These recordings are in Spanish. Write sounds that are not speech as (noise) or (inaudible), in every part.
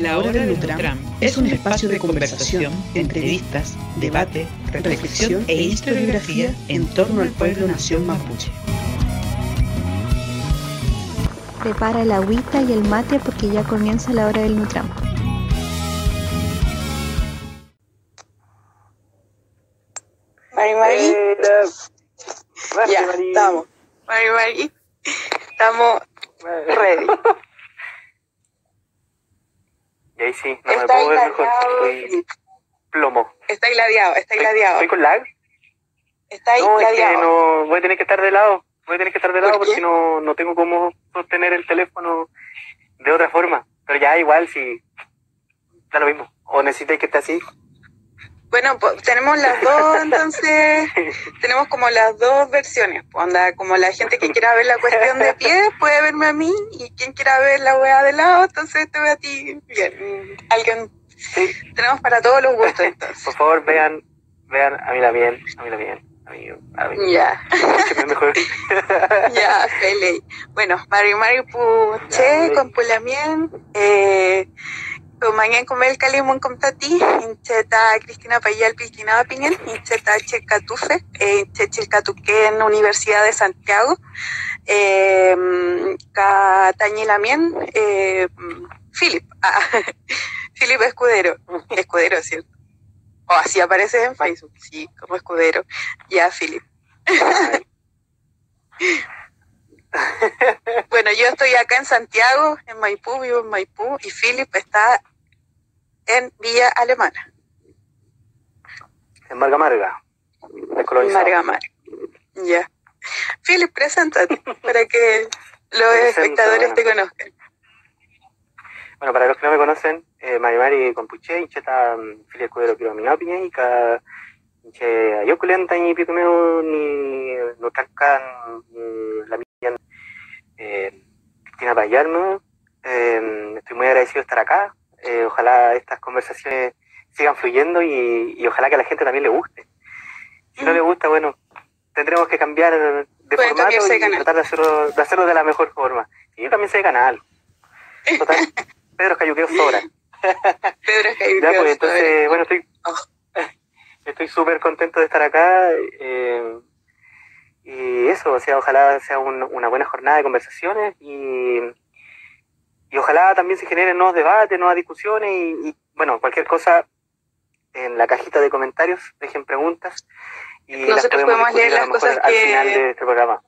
La Hora del Nutram es un espacio de conversación, entrevistas, debate, reflexión e historiografía en torno al pueblo nación mapuche. Prepara el agüita y el mate porque ya comienza la hora del Nutram. Mari Mari. ya, estamos. Mari Mari. Estamos ready. (laughs) Y ahí sí, no está me puedo ver mejor. Estoy plomo. Está gladiado, está gladiado. ¿Estoy con lag? Está ahí No, es que no, voy a tener que estar de lado. Voy a tener que estar de lado ¿Por porque no, no tengo cómo sostener el teléfono de otra forma. Pero ya igual, si da lo mismo. O necesitáis que esté así. Bueno, pues, tenemos las dos, (laughs) entonces, tenemos como las dos versiones. Onda, como la gente que quiera ver la cuestión de pie puede verme a mí, y quien quiera ver la wea de lado, entonces te ve a ti. Bien, alguien, Sí, tenemos para todos los gustos, (laughs) entonces. por favor, vean, vean a mí la bien, a mí la bien. Ya, (laughs) ya, Fele. Bueno, Mari Mari Puche, con Pulamien, eh, Kumangen kumel kalimun kumtati, incheta Cristina Payal Pilquinaba Piñen, incheta Checatufe, eh, Chechilcatuquén Universidad de Santiago, eh, Catañilamien, eh, Philip, (laughs) ah, Philip Escudero, Escudero, ¿cierto? O así aparece en Facebook, sí, como Escudero, ya Philip. (laughs) Bueno, yo estoy acá en Santiago, en Maipú, vivo en Maipú, y Philip está en Villa Alemana, En Marga Marga. Descolonizado. Margamar. Ya. Philip, preséntate (laughs) para que los Presento, espectadores bueno. te conozcan. Bueno, para los que no me conocen, eh, Marimari Compuche, Incheta, Filia Escudero Piro Minopiña, y ka Inche Ayokulenta, ni Nutankan, ni la mía, eh, Cristina Payarno. Eh, estoy muy agradecido de estar acá. Eh, ojalá estas conversaciones sigan fluyendo y, y ojalá que a la gente también le guste. Si no le gusta, bueno, tendremos que cambiar de Pueden formato de y tratar de hacerlo, de hacerlo de la mejor forma. Y yo también sé de canal. Total, (laughs) Pedro Cayuqueo sobra. Pedro Jaime Ya, pues entonces, bueno, estoy Oh. estoy súper contento de estar acá. eh, y eso, o sea, ojalá sea un- una buena jornada de conversaciones y, y ojalá también se generen nuevos debates, nuevas discusiones y, y, bueno, cualquier cosa en la cajita de comentarios, dejen preguntas y las Nosotros podemos leer las cosas al que- final de este programa.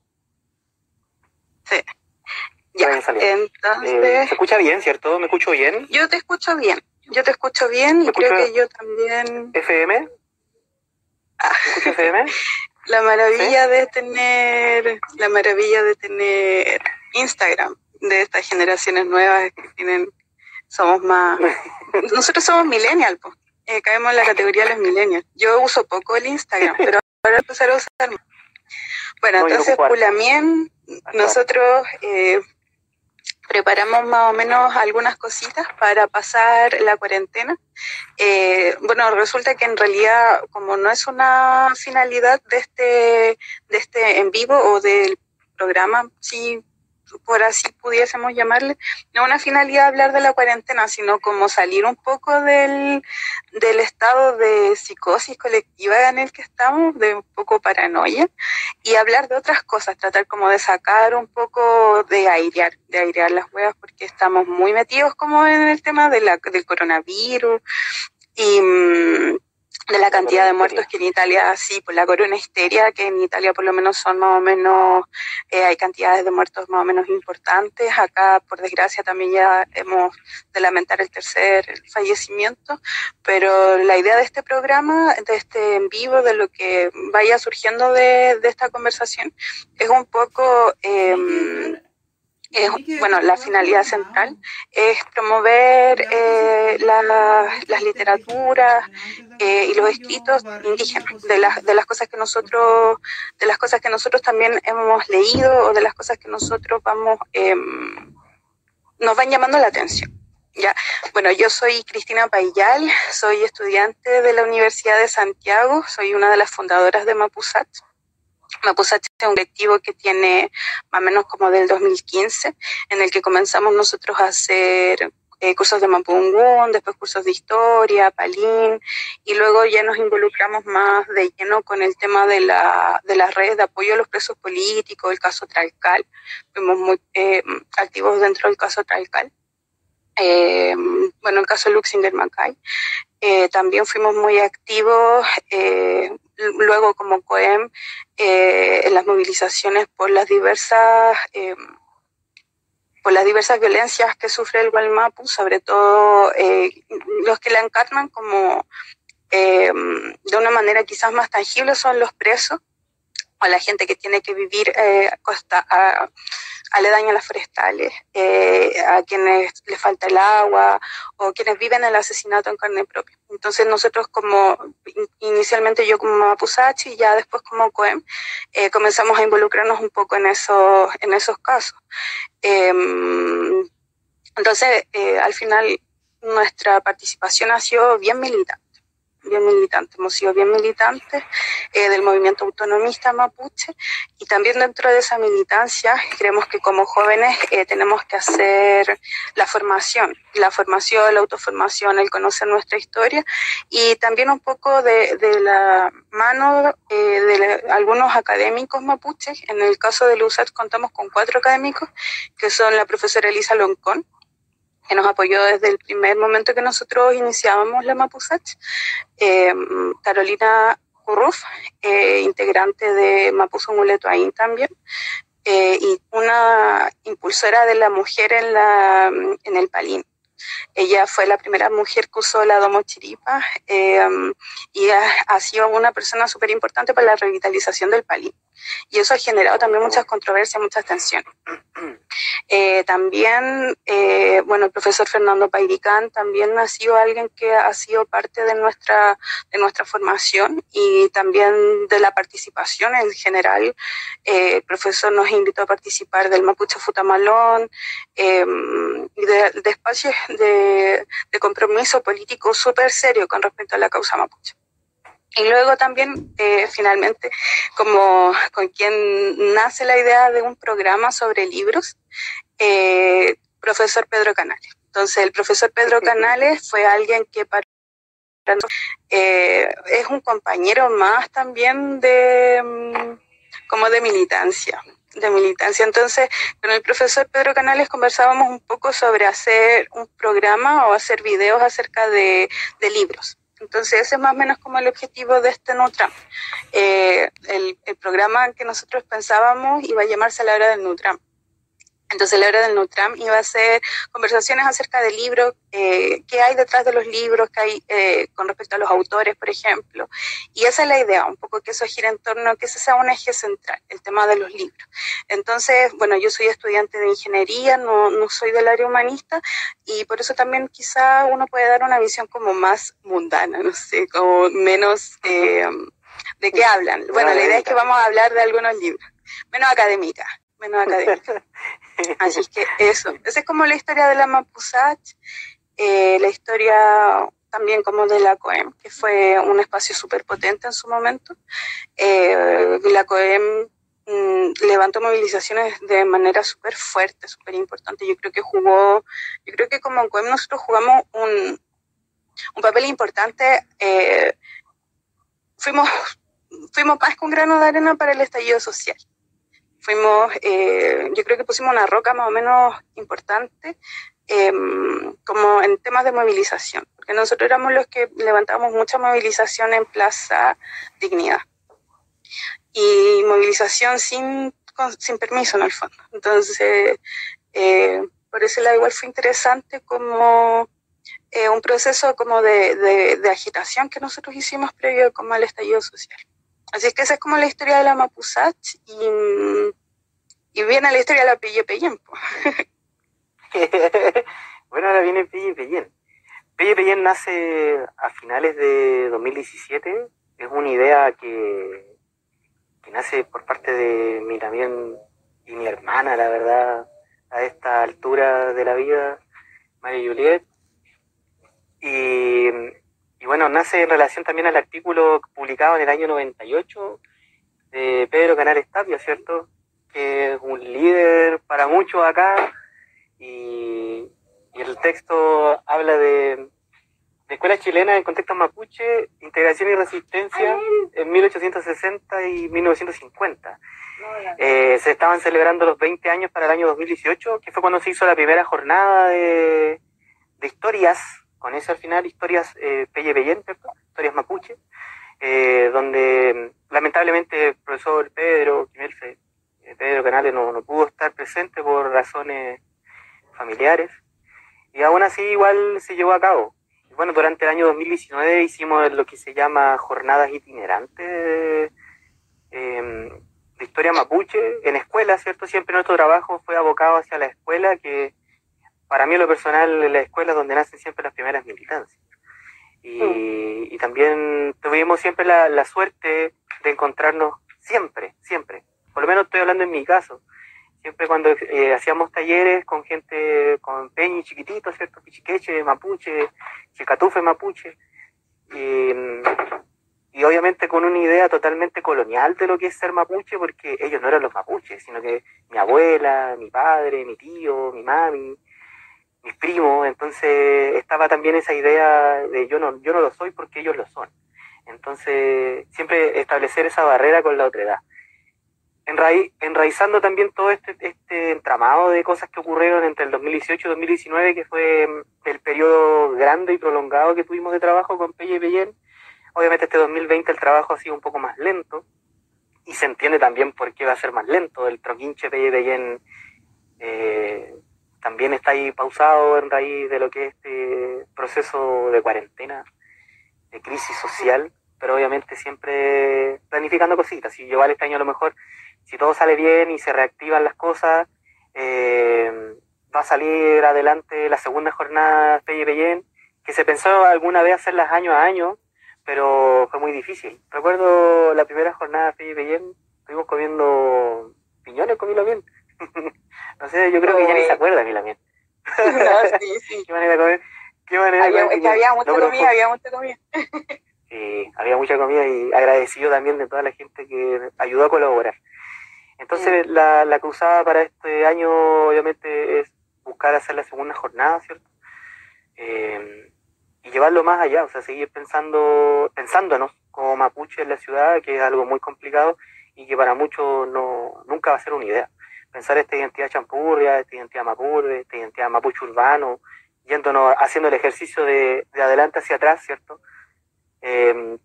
Ya, Vayan saliendo. Eh, entonces, ¿Se escucha bien, cierto? ¿Me escucho bien? yo te escucho bien. Yo te escucho bien y ¿Me creo que yo también. ¿FM? Ah. ¿Me escucha FM? La maravilla de tener, la maravilla de tener Instagram, de estas generaciones nuevas que tienen, somos más, (laughs) nosotros somos millennial, pues. Eh, caemos en la categoría de los millennials. Yo uso poco el Instagram, pero ahora empezar a usar. Bueno, No, yo entonces. Pulamien, nosotros eh, preparamos más o menos algunas cositas para pasar la cuarentena. Eh, bueno, resulta que en realidad, como no es una finalidad de este, de este en vivo o del programa, si por así pudiésemos llamarle, no una finalidad hablar de la cuarentena, sino como salir un poco del, del estado de psicosis colectiva en el que estamos, de un poco paranoia, y hablar de otras cosas, tratar como de sacar un poco de airear, de airear las huevas, porque estamos muy metidos como en el tema de la, del coronavirus y mm, de la cantidad de muertos que en Italia, sí, por la corona histeria, que en Italia por lo menos son más o menos, eh, hay cantidades de muertos más o menos importantes. Acá, por desgracia, también ya hemos de lamentar el tercer fallecimiento, pero la idea de este programa, de este en vivo, de lo que vaya surgiendo de, de esta conversación, es un poco... em, es, bueno, la finalidad central es promover eh, la- las literaturas eh, y los escritos indígenas, de las, de las cosas que nosotros, de las cosas que nosotros también hemos leído o de las cosas que nosotros vamos, em, nos van llamando la atención. Ya, bueno, yo soy Cristina Payal, soy estudiante de la Universidad de Santiago, soy una de las fundadoras de Mapusat. Mapusat es un colectivo que tiene más o menos como del 2015, en el que comenzamos nosotros a hacer eh, cursos de Mapungún, después cursos de historia, Palín, y luego ya nos involucramos más de lleno con el tema de, la, de las redes de apoyo a los presos políticos, el caso Tralcal. Fuimos muy eh, activos dentro del caso Tralcal. Eh, bueno, el caso Luxinger Macay. Eh, también fuimos muy activos eh, luego como COEM eh, en las movilizaciones por las diversas por las diversas violencias que sufre el Gualmapu, sobre todo los que la encarnan como de una manera quizás más tangible son los presos o la gente que tiene que vivir costa, a, aledaño a las forestales, eh, a quienes les falta el agua o quienes viven el asesinato en carne propia. Entonces nosotros como, inicialmente yo como Mapusachi y ya después como COEM, eh, comenzamos a involucrarnos un poco en esos, en esos casos. Em, entonces, eh, al final, nuestra participación ha sido bien militar bien militantes, hemos sido bien militantes eh, del movimiento autonomista mapuche y también dentro de esa militancia creemos que como jóvenes eh, tenemos que hacer la formación, la formación, la autoformación, el conocer nuestra historia y también un poco de, la mano eh, de algunos académicos mapuches. En el caso de LUSAT contamos con cuatro académicos que son la profesora Elisa Loncón, que nos apoyó desde el primer momento que nosotros iniciábamos la Mapusach, eh, Carolina Curruf, eh, integrante de Mapuzo Muletuaín también, eh, y una impulsora de la mujer en, la, en el Palín. Ella fue la primera mujer que usó la domo chiripa y ha, ha, sido una persona súper importante para la revitalización del Palín. Y eso ha generado también muchas controversias, muchas tensiones. (clears throat) Eh, también, eh, bueno, el profesor Fernando Pairicán también ha sido alguien que ha sido parte de nuestra, de nuestra formación y también de la participación en general. Eh, el profesor nos invitó a participar del Mapuche Futamalón em, y de, de espacios de, de compromiso político súper serio con respecto a la causa mapuche. Y luego también, eh, finalmente, como con quien nace la idea de un programa sobre libros, eh, profesor Pedro Canales. Entonces, el profesor Pedro Canales fue alguien que para eh, es un compañero más también de mm, como de militancia de militancia. Entonces, con el profesor Pedro Canales conversábamos un poco sobre hacer un programa o hacer videos acerca de, de libros. Entonces, ese es más o menos como el objetivo de este Nutram. Eh, el, el, programa que nosotros pensábamos iba a llamarse La Hora del Nutram. Entonces, la hora del Nutram iba a ser conversaciones acerca de libros, eh, qué hay detrás de los libros, qué hay eh, con respecto a los autores, por ejemplo. Y esa es la idea, un poco que eso gira en torno a que ese sea un eje central, el tema de los libros. Entonces, bueno, yo soy estudiante de ingeniería, no, no soy del área humanista, y por eso también quizá uno puede dar una visión como más mundana, no sé, como menos eh, de qué hablan. Bueno, la idea es que vamos a hablar de algunos libros, menos académica, menos académica. (laughs) Así que eso, esa es como la historia de la Mapusach, eh, la historia también como de la COEM, que fue un espacio súper potente en su momento. Eh, la COEM mmm, levantó movilizaciones de manera súper fuerte, súper importante. Yo creo que jugó, yo creo que como COEM nosotros jugamos un, un papel importante. Eh, fuimos, fuimos más un grano de arena para el estallido social fuimos, eh, yo creo que pusimos una roca más o menos importante eh, como en temas de movilización, porque nosotros éramos los que levantamos mucha movilización en Plaza Dignidad y movilización sin, sin permiso en el fondo. Entonces, eh, por ese lado igual fue interesante como eh, un proceso como de, de, de, agitación que nosotros hicimos previo como al estallido social. Así es que esa es como la historia de la Mapusach y, y viene la historia de la Pelle (laughs) bueno, ahora viene Pelle Pellén. Pelle Pellén nace a finales de 2017. Es una idea que, que nace por parte de mi también y mi hermana, la verdad, a esta altura de la vida, María Juliet. Y y bueno, nace en relación también al artículo publicado en el año 98 de Pedro Canales Tapia, ¿cierto? Que es un líder para muchos acá y, y el contexto habla de, de escuela chilena en contexto mapuche, integración y resistencia en 1860 y 1950. Eh, se estaban celebrando los 20 años para el año 2018, que fue cuando se hizo la primera jornada de, de historias, con eso al final, historias eh, Pelle historias mapuche, eh, donde lamentablemente el profesor Pedro eh, Pedro Canales no, no pudo estar presente por razones familiares, y aún así igual se llevó a cabo. Bueno, durante el año 2019 hicimos lo que se llama jornadas itinerantes em, de historia mapuche en escuela, ¿cierto? Siempre nuestro trabajo fue abocado hacia la escuela, que para mí lo personal la escuela es donde nacen siempre las primeras militancias. Y, también tuvimos siempre la, la, suerte de encontrarnos siempre, siempre. Por lo menos estoy hablando en mi caso. Siempre cuando eh, hacíamos talleres con gente, con peñi chiquititos, ¿cierto? Pichiqueche, mapuche, chicatufe, mapuche. Y, y obviamente con una idea totalmente colonial de lo que es ser mapuche, porque ellos no eran los mapuches, sino que mi abuela, mi padre, mi tío, mi mami, mis primos, entonces estaba también esa idea de yo no, yo no lo soy porque ellos lo son. Entonces, siempre establecer esa barrera con la otra edad enraizando también todo este, este entramado de cosas que ocurrieron entre el 2018 y 2019, que fue mm, el periodo grande y prolongado que tuvimos de trabajo con Pelle y Pellén. Obviamente este 2020 el trabajo ha sido un poco más lento, y se entiende también por qué va a ser más lento. El troquinche Pelle y Pellén también está ahí pausado en raíz de lo que es este proceso de cuarentena, de crisis social, pero obviamente siempre planificando cositas. Si llevar este año a lo mejor si todo sale bien y se reactivan las cosas, eh, va a salir adelante la segunda jornada Pelle Pellén, que se pensó alguna vez hacerlas año a año, pero fue muy difícil. Recuerdo la primera jornada Pelle Pellén, estuvimos comiendo piñones con bien. (laughs) no sé, yo creo que ya ni se acuerda Milamien. no, (laughs) sí, (laughs) sí. ¿Qué manera de comer? ¿Qué manera había, es que había mucha comida, había mucha comida. sí, había mucha comida y agradecido también de toda la gente que ayudó a colaborar. Entonces, la, la cruzada para este año, obviamente, es buscar hacer la segunda jornada, ¿cierto? Eh, y llevarlo más allá, o sea, seguir pensando, pensándonos como mapuche en la ciudad, que es algo muy complicado y que para muchos no, nunca va a ser una idea. Pensar esta identidad champurria, esta identidad mapurre, esta identidad mapuche urbano, yéndonos, haciendo el ejercicio de, de adelante hacia atrás, ¿cierto? Eh,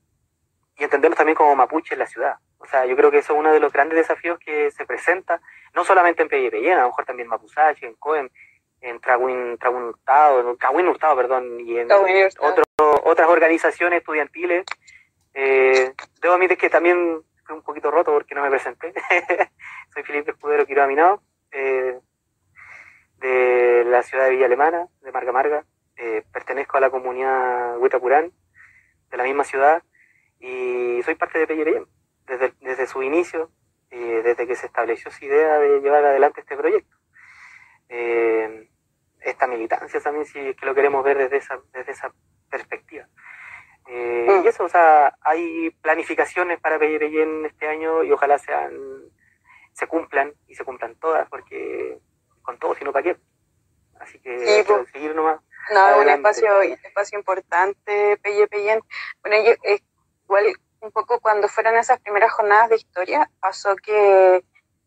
y entendernos también como mapuche en la ciudad. O sea, yo creo que eso es uno de los grandes desafíos que se presenta, no solamente en PYPY, a lo mejor también en Mapusache, en Coem, en Traguin, Hurtado, en Hurtado, perdón, y en otras organizaciones estudiantiles. Eh, debo admitir que también fui un poquito roto porque no me presenté. (laughs) Soy Felipe Escudero Quiroga Aminado, eh, de la ciudad de Villa Alemana, de Marga Marga. Eh, pertenezco a la comunidad Huitapurán, de la misma ciudad, y soy parte de PYPY desde, desde su inicio, eh, desde que se estableció su idea de llevar adelante este proyecto. Eh, esta militancia también, si es que lo queremos ver desde esa, desde esa perspectiva. Eh, mm. Y eso, o sea, hay planificaciones para en este año y ojalá sean, se cumplan y se cumplan todas, porque con todo, sino para qué. Así que pues. seguir nomás. No, un espacio, espacio importante, Pelle Bueno, yo, igual un poco cuando fueron esas primeras jornadas de historia, pasó que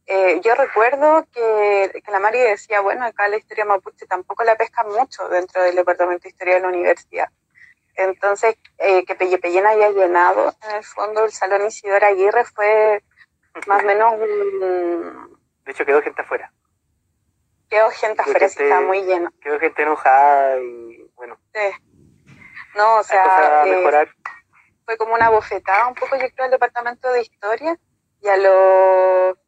eh, yo recuerdo que, que, la Mari decía, bueno, acá la historia mapuche tampoco la pesca mucho dentro del departamento de historia de la universidad. Entonces, eh, que Pellepellén haya llenado en el fondo el Salón Isidora Aguirre fue más o menos un... De hecho, quedó gente afuera. Quedó gente afuera, sí, estaba muy lleno. Quedó gente enojada y bueno. Sí. No, o sea... Eh, fue como una bofetada un poco, yo creo, al departamento de historia y a los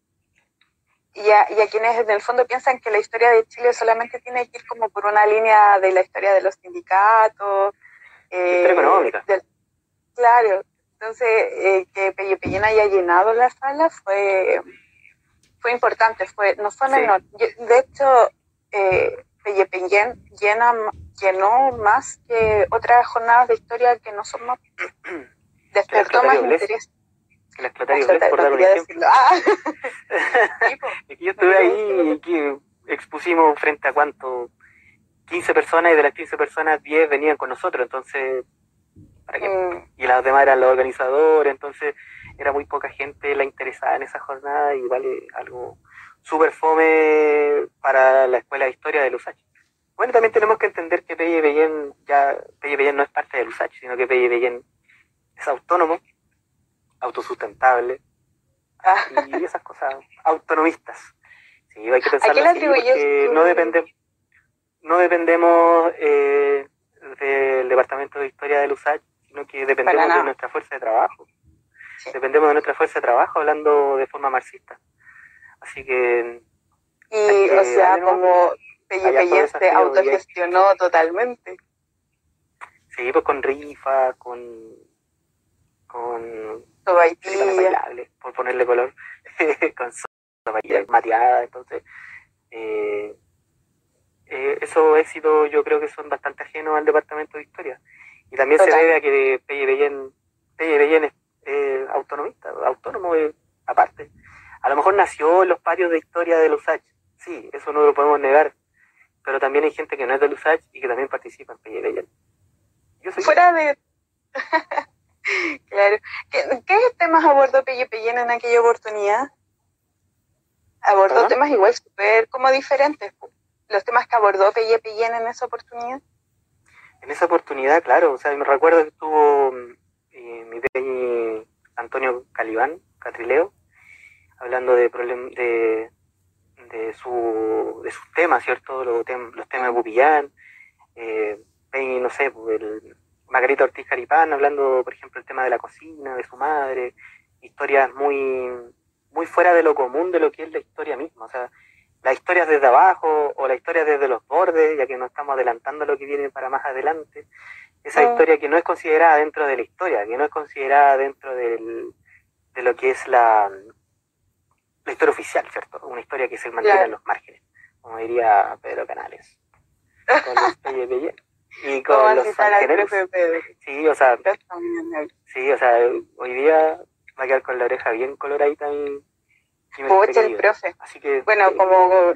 y a, y a, quienes en el fondo piensan que la historia de Chile solamente tiene que ir como por una línea de la historia de los sindicatos. Eh, económica. claro, entonces eh, que Pelle haya llenado la sala fue, fue importante, fue, no fue menor. De hecho, eh, llena, llenó más que otras jornadas de historia que no son más (clears throat) despertó más interés. La explotaría por dar un ejemplo. Ah. (laughs) yo estuve ahí y que expusimos frente a cuánto, 15 personas y de las 15 personas 10 venían con nosotros, entonces. Mm, Y las demás eran los organizadores, entonces era muy poca gente la interesada en esa jornada y vale algo súper fome para la Escuela de Historia de Lusach. Bueno, también tenemos que entender que Pelle Bellén ya, Pelle no es parte de Lusach, sino que Pelle Bellén es autónomo, autosustentable ah, y esas cosas autonomistas. Sí, hay que pensarlo así porque no depende, no dependemos eh, del Departamento de Historia de Lusach, sino que dependemos de nuestra fuerza de trabajo. Sí. Dependemos de nuestra fuerza de trabajo hablando de forma marxista. Así que y, que o sea, como Pelle se autogestionó totalmente. sí, pues con rifa, con con Sobaitía. con bailable, por ponerle color, (laughs) con mateada, entonces eh, eh, esos éxitos yo creo que son bastante ajenos al departamento de historia. Y también se debe a que Pelle Bellén, Pelle Bellén es eh, autonomista, autónomo eh, aparte. A lo mejor nació en los patios de historia de Lusach, sí, eso no lo podemos negar, pero también hay gente que no es de Lusach y que también participa en Pelle Bellén. Yo soy Fuera de... (laughs) claro. ¿Qué, qué temas abordó Pelle Pellén en aquella oportunidad? Abordó temas igual súper como diferentes. Los temas que abordó Pelle Pellén en esa oportunidad. En esa oportunidad, claro, o sea, me recuerdo que estuvo eh, mi peñi Antonio Calibán, Catrileo, hablando de, de, de, su, de sus temas, ¿cierto? Los, tem- los temas de Bupillán, eh, peñi, no sé, pues, el Margarita Ortiz Caripán, hablando, por ejemplo, el tema de la cocina, de su madre, historias muy, muy fuera de lo común de lo que es la historia misma, o sea, las historias desde abajo o la historia desde los bordes, ya que no estamos adelantando lo que viene para más adelante. Esa Mm. historia que no es considerada dentro de la historia, que no es considerada dentro del, de lo que es la, la historia oficial, ¿cierto? Una historia que se mantiene Claro. en los márgenes, como diría Pedro Canales, con los (laughs) Pelle Pelle y Como con los Pedro. Sí, o sea, sí, o sea, hoy día va a quedar con la oreja bien coloradita mi Pucha, el profe. Así que, Bueno, eh, como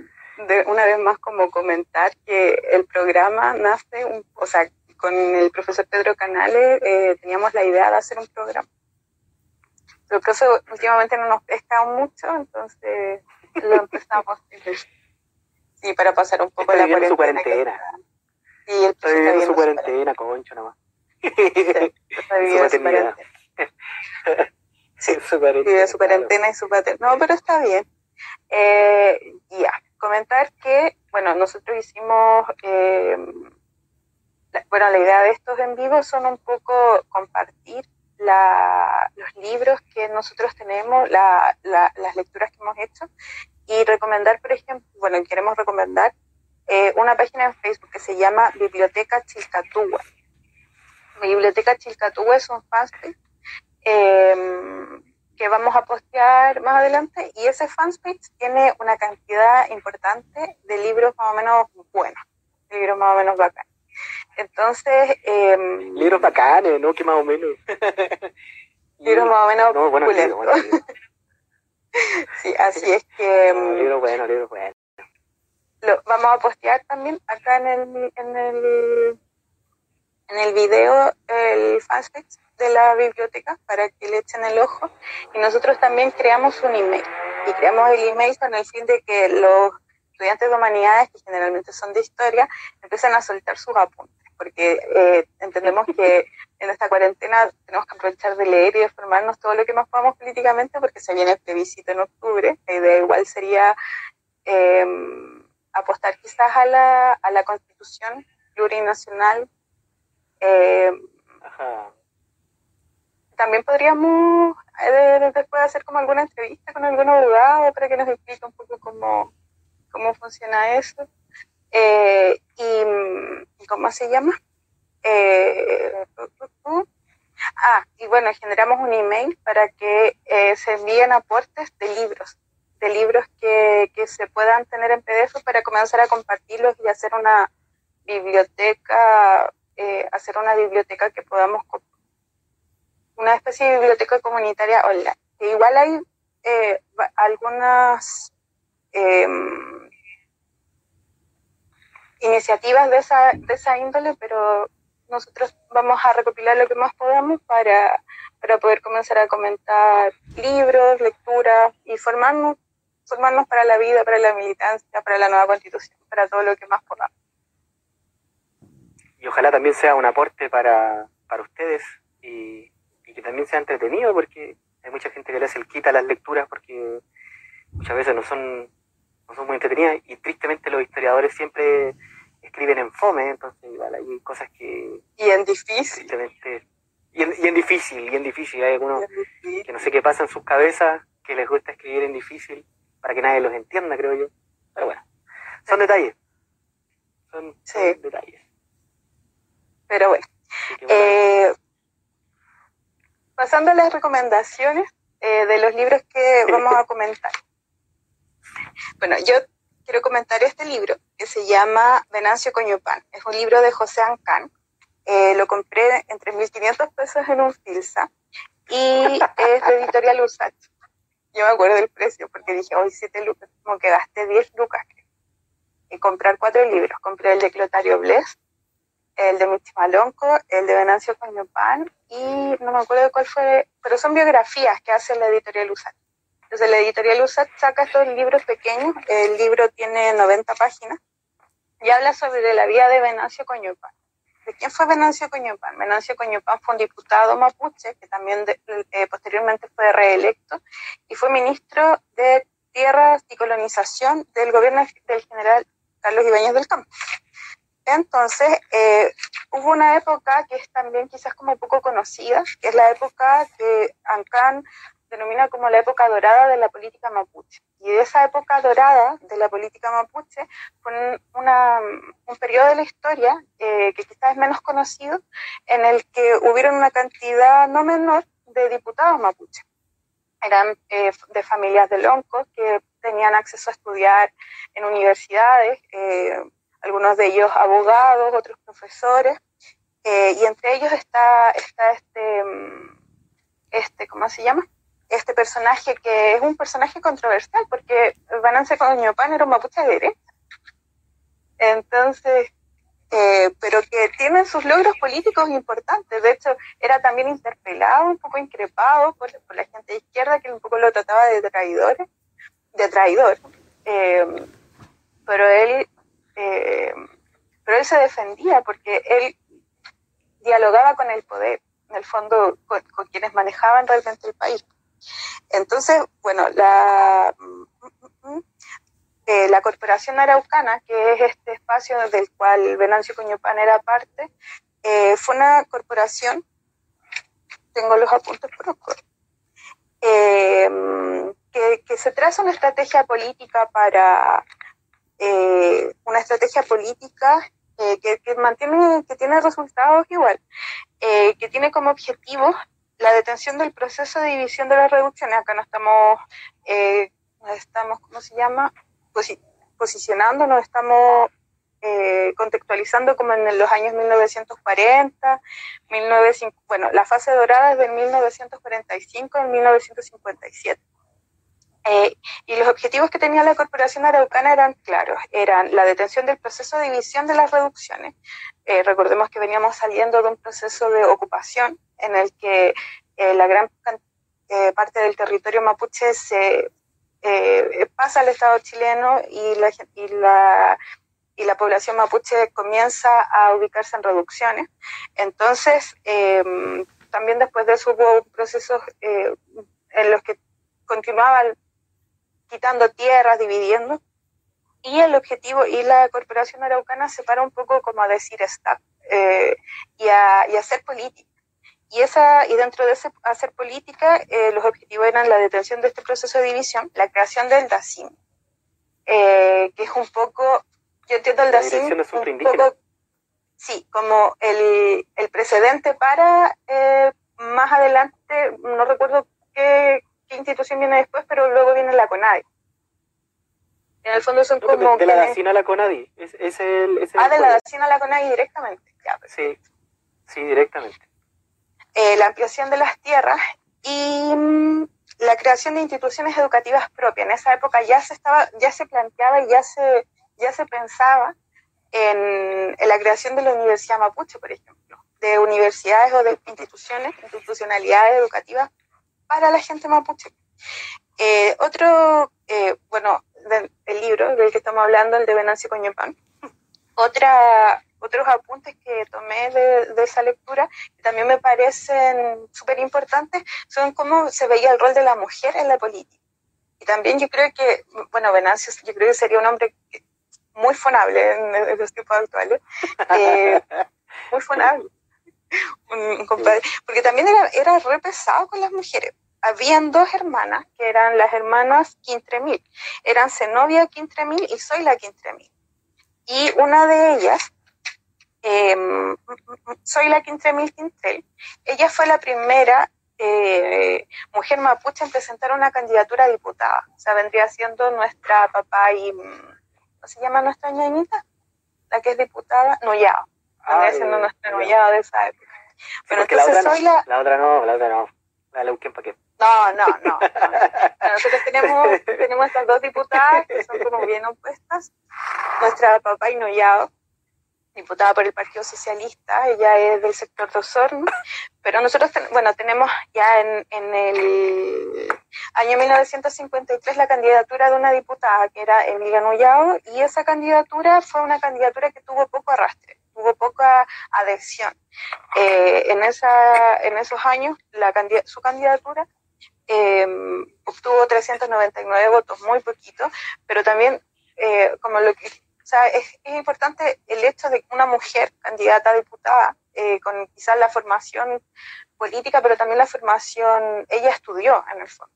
de, una vez más como comentar que el programa nace, un- o sea, con el profesor Pedro Canales eh, teníamos la idea de hacer un programa. Pero el profe últimamente no nos pesca mucho, entonces lo empezamos. Sí, para pasar un poco Está la cuarentena. cuarentena. Sí, el Está viviendo su cuarentena. concho nomás. Está (laughs) viviendo su su cuarentena. Sí, su Sí, cuarentena. de su cuarentena y su pater- No, pero está bien. Eh, ya, comentar que, bueno, nosotros hicimos, eh, la- bueno, la idea de estos en vivo son un poco compartir la- los libros que nosotros tenemos, la- la- las lecturas que hemos hecho y recomendar, por ejemplo, bueno, queremos recomendar eh, una página en Facebook que se llama Biblioteca Chilcatúa. Biblioteca Chilcatúa es un fanpage eh, que vamos a postear más adelante y ese fanpage tiene una cantidad importante de libros más o menos buenos, libros más o menos bacanos. Entonces, eh, Libros bacanes, ¿no? Que más o menos. (laughs) libros más o menos No, buenos libros. (laughs) Sí, así es que No, mm, libros buenos, libros buenos. lo vamos a postear también acá en el, en el, en el video el fanpage de la biblioteca para que le echen el ojo. Y nosotros también creamos un email. Y creamos el email con el fin de que los estudiantes de humanidades, que generalmente son de historia, empiecen a soltar sus apuntes. Porque eh, entendemos que (laughs) en esta cuarentena tenemos que aprovechar de leer y de formarnos todo lo que más podamos políticamente, porque se viene el plebiscito en octubre. La idea igual sería eh, apostar quizás a la, a la constitución plurinacional. Eh, Ajá. también podríamos eh, después hacer como alguna entrevista con algún abogado para que nos explique un poco cómo, cómo funciona eso. Eh, y, ¿cómo se llama? Ah, y bueno, generamos un email para que se envíen aportes de libros, de libros que, que se puedan tener en PDF para comenzar a compartirlos y hacer una biblioteca, eh, hacer una biblioteca que podamos una especie de biblioteca comunitaria online. Igual hay eh, algunas em, iniciativas de esa, de esa índole, pero nosotros vamos a recopilar lo que más podamos para, para poder comenzar a comentar libros, lecturas y formarnos, formarnos para la vida, para la militancia, para la nueva constitución, para todo lo que más podamos. Y ojalá también sea un aporte para, para ustedes y, y que también sea entretenido, porque hay mucha gente que le hace el quita a las lecturas porque muchas veces no son, no son muy entretenidas y tristemente los historiadores siempre escriben en fome, entonces igual hay cosas que... Y en difícil. Y en, y en difícil, y en difícil. Hay algunos que no sé qué pasa en sus cabezas, que les gusta escribir en difícil para que nadie los entienda, creo yo. Pero bueno, son detalles. Son, detalles. Pero bueno. Eh, pasando a las recomendaciones eh, de los libros que vamos a comentar. Bueno, yo quiero comentar este libro que se llama Venancio Coñupan. Es un libro de José Ancán. Eh, lo compré en 3.500 pesos en un Filsa y es de Editorial Usach. Yo me acuerdo del precio porque dije, hoy 7 lucas, como que gasté 10 lucas y comprar cuatro libros. Compré el de Clotario Bles, el de Michimalonco, el de Venancio Coñupan y no me acuerdo cuál fue, pero son biografías que hace la editorial Usach. Entonces la editorial USAT saca estos libros pequeños, el libro tiene 90 páginas y habla sobre la vida de Venancio Coñupan. ¿De quién fue Venancio Coñupan? Venancio Coñupan fue un diputado mapuche que también eh, posteriormente fue reelecto y fue ministro de Tierras y Colonización del gobierno del general Carlos Ibáñez del Campo. Entonces, eh, hubo una época que es también quizás como poco conocida, que es la época que Ancán denomina como la época dorada de la política mapuche. Y esa época dorada de la política mapuche fue una, un periodo de la historia eh, que quizás es menos conocido, en el que hubieron una cantidad no menor de diputados mapuche. Eran eh, de familias de loncos que tenían acceso a estudiar en universidades, algunos de ellos abogados, otros profesores, y entre ellos está, está este, este, ¿cómo se llama? este personaje que es un personaje controversial porque Banance Coñopan era un mapuche de derecha. Entonces, eh, pero que tiene sus logros políticos importantes. De hecho, era también interpelado, un poco increpado por, la gente de izquierda que un poco lo trataba de traidores, de traidor. Eh, pero él, eh, pero él se defendía porque él dialogaba con el poder, en el fondo con quienes manejaban realmente el país. Entonces, bueno, la, eh, la Corporación Araucana, que es este espacio del cual Venancio Coñopan era parte, eh, fue una corporación, tengo los apuntes por eh, que, que, se traza una estrategia política para una estrategia política que, que, mantiene, que tiene resultados igual, que tiene como objetivo la detención del proceso de división de las reducciones, acá no estamos, eh, estamos ¿cómo se llama? posicionando, nos estamos eh, contextualizando como en los años 1940, 1950, bueno, la fase dorada es de 1945 al 1957. Eh, y los objetivos que tenía la Corporación Araucana eran claros, eran la detención del proceso de división de las reducciones. Eh, recordemos que veníamos saliendo de un proceso de ocupación en el que eh, la gran parte del territorio mapuche se pasa al Estado chileno y la, y la, y la población mapuche comienza a ubicarse en reducciones. Entonces, también después de eso hubo procesos en los que continuaba quitando tierras, dividiendo. Y el objetivo, y la Corporación Araucana se para un poco como a decir stop eh, y, a, y, hacer política. Y, esa, y dentro de ese hacer política, eh, los objetivos eran la detención de este proceso de división, la creación del DACIM, eh, que es un poco, yo entiendo el DACIM un poco, sí, como el, el precedente para más adelante, no recuerdo qué, qué institución viene después, pero luego viene la CONADI. En el fondo son como... De, la DACIN a la CONADI. Es, es el, es ah, de la DACIN a la CONADI directamente. Ya, pues. Sí, sí, directamente. Eh, la ampliación de las tierras y mm, la creación de instituciones educativas propias. En esa época ya se estaba, ya se planteaba y ya se, ya se pensaba en, la creación de la Universidad Mapuche, por ejemplo, de universidades o de instituciones, institucionalidades educativas para la gente mapuche. Eh, otro, eh, bueno, el libro del que estamos hablando, el de Venancio Coñepán, otra, otros apuntes que tomé de, de esa lectura, que también me parecen súper importantes, son cómo se veía el rol de la mujer en la política. Y también yo creo que, bueno, Venancio, yo creo que sería un hombre muy fonable en, los tiempos actuales, (laughs) eh, muy fonable. Porque también era, era con las mujeres. Habían dos hermanas, que eran las hermanas Quintremil. Eran Zenobia Quintremil y Zoila Quintremil. Y una de ellas, eh, Zoila Quintremil Quintrel, ella fue la primera eh, mujer mapuche en presentar una candidatura a diputada. O sea, vendría siendo nuestra papá y se llama nuestra ñañita? La que es diputada, Noyao. Vendría siendo nuestra Noyao de esa época. Pero entonces la soy la... La otra no, la otra no. La Leuquén para qué. No, no, no. Nosotros tenemos, tenemos estas dos diputadas que son como bien opuestas. Nuestra papá y Noyao diputada por el Partido Socialista, ella es del sector de Osorno, pero nosotros, bueno, tenemos ya en, en, el año 1953 la candidatura de una diputada que era Emilia Nullao, y esa candidatura fue una candidatura que tuvo poco arrastre, tuvo poca adhesión. Eh, en, esa, en esos años, la, su candidatura eh, obtuvo 399 votos, muy poquito, pero también, eh, como lo que o sea, es, importante el hecho de que una mujer candidata a diputada, eh, con quizás la formación política, pero también la formación, ella estudió en el fondo.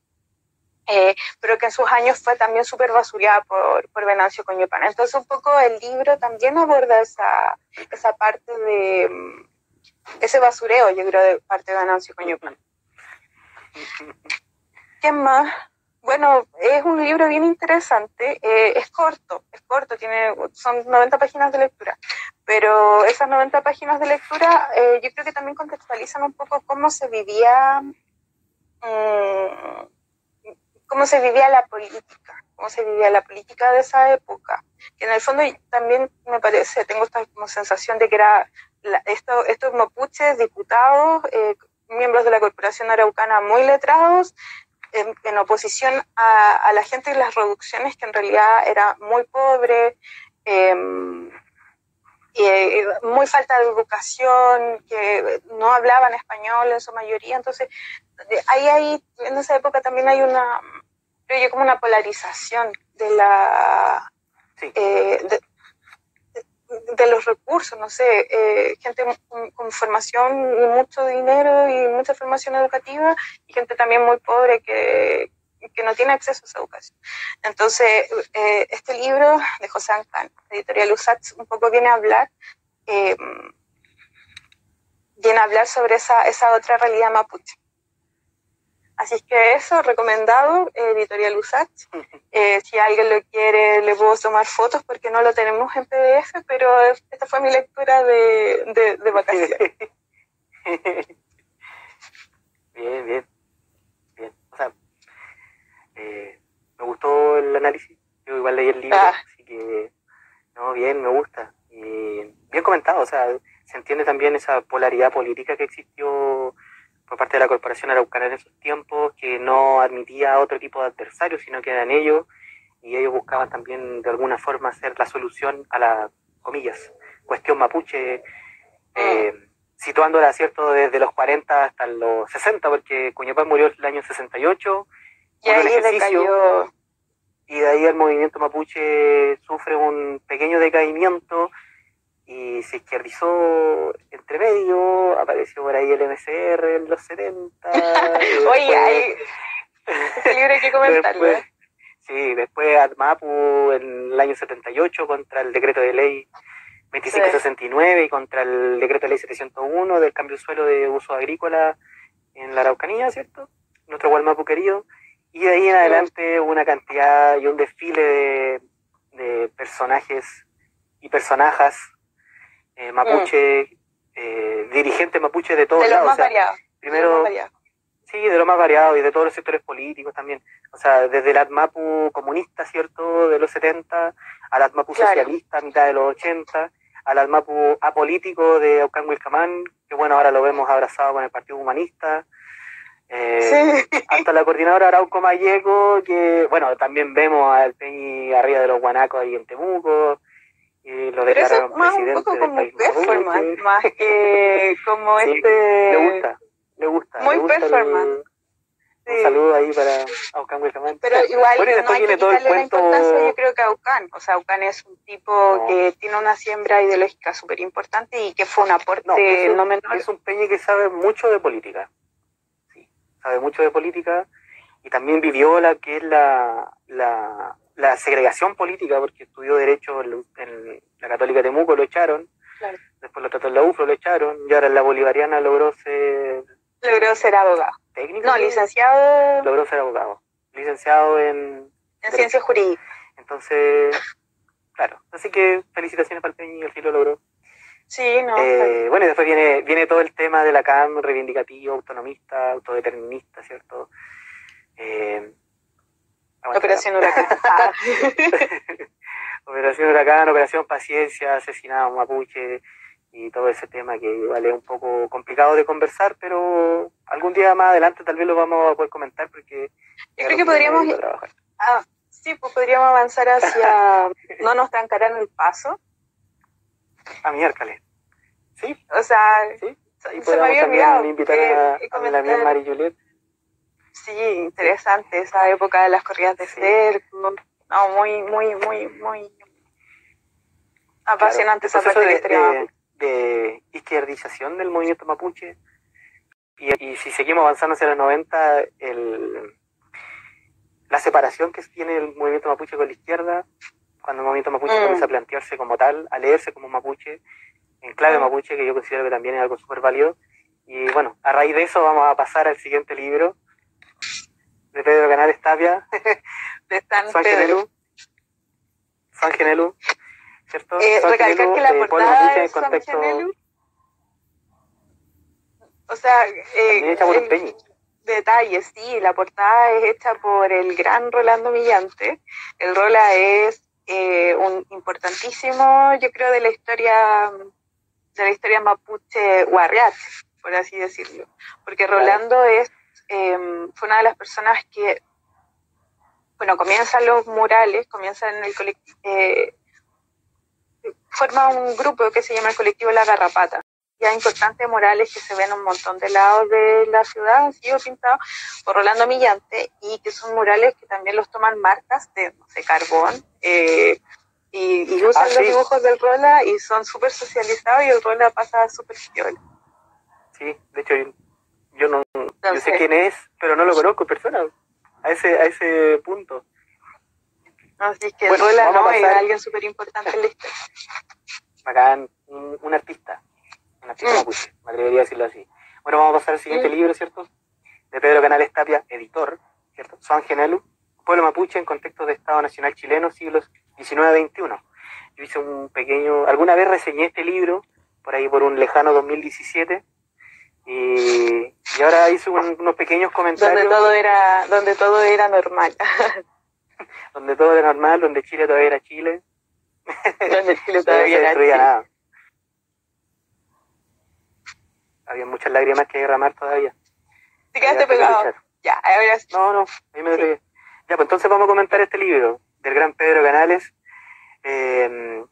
Eh, pero que en sus años fue también súper basureada por, por Venancio Coñopana. Entonces un poco el libro también aborda esa, esa parte de mm, ese basureo, yo creo, de parte de Venancio Coñopana. ¿Qué más? Bueno, es un libro bien interesante, eh, es corto, es corto, tiene, son 90 páginas de lectura, pero esas 90 páginas de lectura eh, yo creo que también contextualizan un poco cómo se vivía, mm, cómo se vivía la política, cómo se vivía la política de esa época, que en el fondo también me parece, tengo esta como sensación de que era esto, estos mapuches, diputados, eh, miembros de la Corporación Araucana muy letrados, en, oposición a, la gente de las reducciones, que en realidad era muy pobre, em, y, eh, muy falta de educación, que no hablaban español en su mayoría. Entonces, ahí, ahí en esa época también hay una, creo yo, como una polarización de la... Eh, de los recursos, no sé, eh, gente con, formación y mucho dinero y mucha formación educativa y gente también muy pobre que, que no tiene acceso a esa educación. Entonces, eh, este libro de José Ancán, editorial USAT, un poco viene a hablar, eh, viene a hablar sobre esa, esa otra realidad mapuche. Así es que eso, recomendado, editorial USAT. (laughs) Eh, si alguien lo quiere, le puedo tomar fotos porque no lo tenemos en PDF, pero esta fue mi lectura de, de, vacaciones. (laughs) bien, bien. Bien. Eh, me gustó el análisis. Yo igual leí el libro, ah. así que, no, bien, me gusta. Y bien comentado, o sea, se entiende también esa polaridad política que existió por parte de la Corporación Araucana en esos tiempos, que no admitía otro tipo de adversarios, sino que eran ellos, y ellos buscaban también de alguna forma ser la solución a la, comillas, cuestión mapuche, eh, situándola, ¿cierto?, desde los 40 hasta los 60, porque Cuñapán murió en el año 68, y ahí decayó. y de ahí el movimiento mapuche sufre un pequeño decaimiento, y se izquierdizó entre medio, apareció por ahí el MCR en los 70. (laughs) Oye, hay libro hay que comentarlo. Después, sí, después ADMAPU en el año 78 contra el decreto de ley 2569 y contra el decreto de ley 701 del cambio de suelo de uso agrícola en la Araucanía, ¿cierto? Nuestro Gualmapu querido. Y de ahí en adelante una cantidad y un desfile de, de personajes y personajes eh, mapuche, mm. eh, dirigente mapuche de todos de lados. Más primero, Sí, de lo más variado y de todos los sectores políticos también. O sea, desde el ATMAPU comunista, ¿cierto?, de los 70, al ATMAPU socialista a mitad de los 80, al ATMAPU apolítico de Aucán Wilcamán, que bueno, ahora lo vemos abrazado con el Partido Humanista. Eh, Hasta la coordinadora Arauco Mayeco, que bueno, también vemos al Peñi arriba de los guanacos ahí en Temuco. Y lo declararon más un poco como performance, más que (laughs) como este... Le gusta le gusta. Muy le gusta performance. Un saludo ahí para Aucán Wilcamán. Pero igual no hay que quitarle la importancia, yo creo que Aucán. O sea, Aucán es un tipo que tiene una siembra ideológica súper importante y que fue un aporte no, menor. Es un peñi que sabe mucho de política. Sabe mucho de política y también vivió la que es la, la, la segregación política, porque estudió Derecho en, la Católica de Temuco, lo echaron. Después lo trató en la UFRO, lo echaron. Y ahora en la Bolivariana logró ser Logró ser abogado. ¿Técnico? No, licenciado. Logró ser abogado. Licenciado en. En ciencias jurídicas. Entonces, claro. Así que felicitaciones para el Peñi, el lo logró. Sí, no. Eh, bueno, y después viene, viene todo el tema de la CAM, reivindicativo, autonomista, autodeterminista, ¿cierto? Eh, Operación Huracán. Ah. (laughs) Operación Huracán, Operación Paciencia, asesinado Mapuche, y todo ese tema que igual es un poco complicado de conversar, pero algún día más adelante tal vez lo vamos a poder comentar porque... Yo creo que podríamos... Ah, sí, pues podríamos avanzar hacia... (laughs) no nos trancarán el paso. A miércoles. ¿Sí? O sea, ¿Sí? se me había olvidado. invitar a, a, la mía Mari Juliet. Sí, interesante esa época de las corridas de cerco. No, muy, muy, muy, muy apasionante esa parte de historia de izquierdización del movimiento mapuche. Y, si seguimos avanzando hacia los 90, el, la separación que tiene el movimiento mapuche con la izquierda, cuando el movimiento mapuche mm. comienza a plantearse como tal, a leerse como mapuche, en clave mm. mapuche, que yo considero que también es algo súper válido. Y bueno, a raíz de eso vamos a pasar al siguiente libro de Pedro Canales Tapia, (laughs) de San Genelu. San Genelu. ¿cierto? Eh, recalcar que la eh, portada de San o sea, eh, el, detalles, sí, la portada es hecha por el gran Rolando Millante. El Rola es eh, un importantísimo, yo creo, de la historia de la historia mapuche guarriache, por así decirlo, porque Rolando es em, fue una de las personas que bueno, comienzan los murales, comienzan en el colectivo, eh, forma un grupo que se llama el colectivo La Garrapata. Ya importantes murales que se ven en un montón de lados de la ciudad, han sido pintados por Rolando Millante y que son murales que también los toman marcas de, no sé, carbón eh, y, usan ah, los dibujos del Rola y son súper socializados y el Rola pasa súper viola. Sí, de hecho yo no yo sé quién es, pero no lo conozco en persona, a ese, a ese punto. Así que bueno, Rola no es alguien súper importante en la historia. Bacán, un, un artista, un artista mm. mapuche, me atrevería a decirlo así. Bueno, vamos a pasar al siguiente mm. libro, ¿cierto? De Pedro Canales Tapia, editor, ¿cierto? San Genelu, Pueblo Mapuche en contexto de Estado Nacional Chileno, siglos XIX-XXI. Yo hice un pequeño, alguna vez reseñé este libro, por ahí por un lejano 2017, y, y ahora hice unos pequeños comentarios. Donde todo era, donde todo era normal. (laughs) donde todo era normal, donde Chile todavía era Chile. (laughs) donde Chile (laughs) todavía era Chile. Nada. Había muchas lágrimas que derramar todavía. ¿Te quedaste pegado? Ya, ahora sí. No, no, ahí me sí. Pues entonces vamos a comentar este libro del gran Pedro Canales. Eh,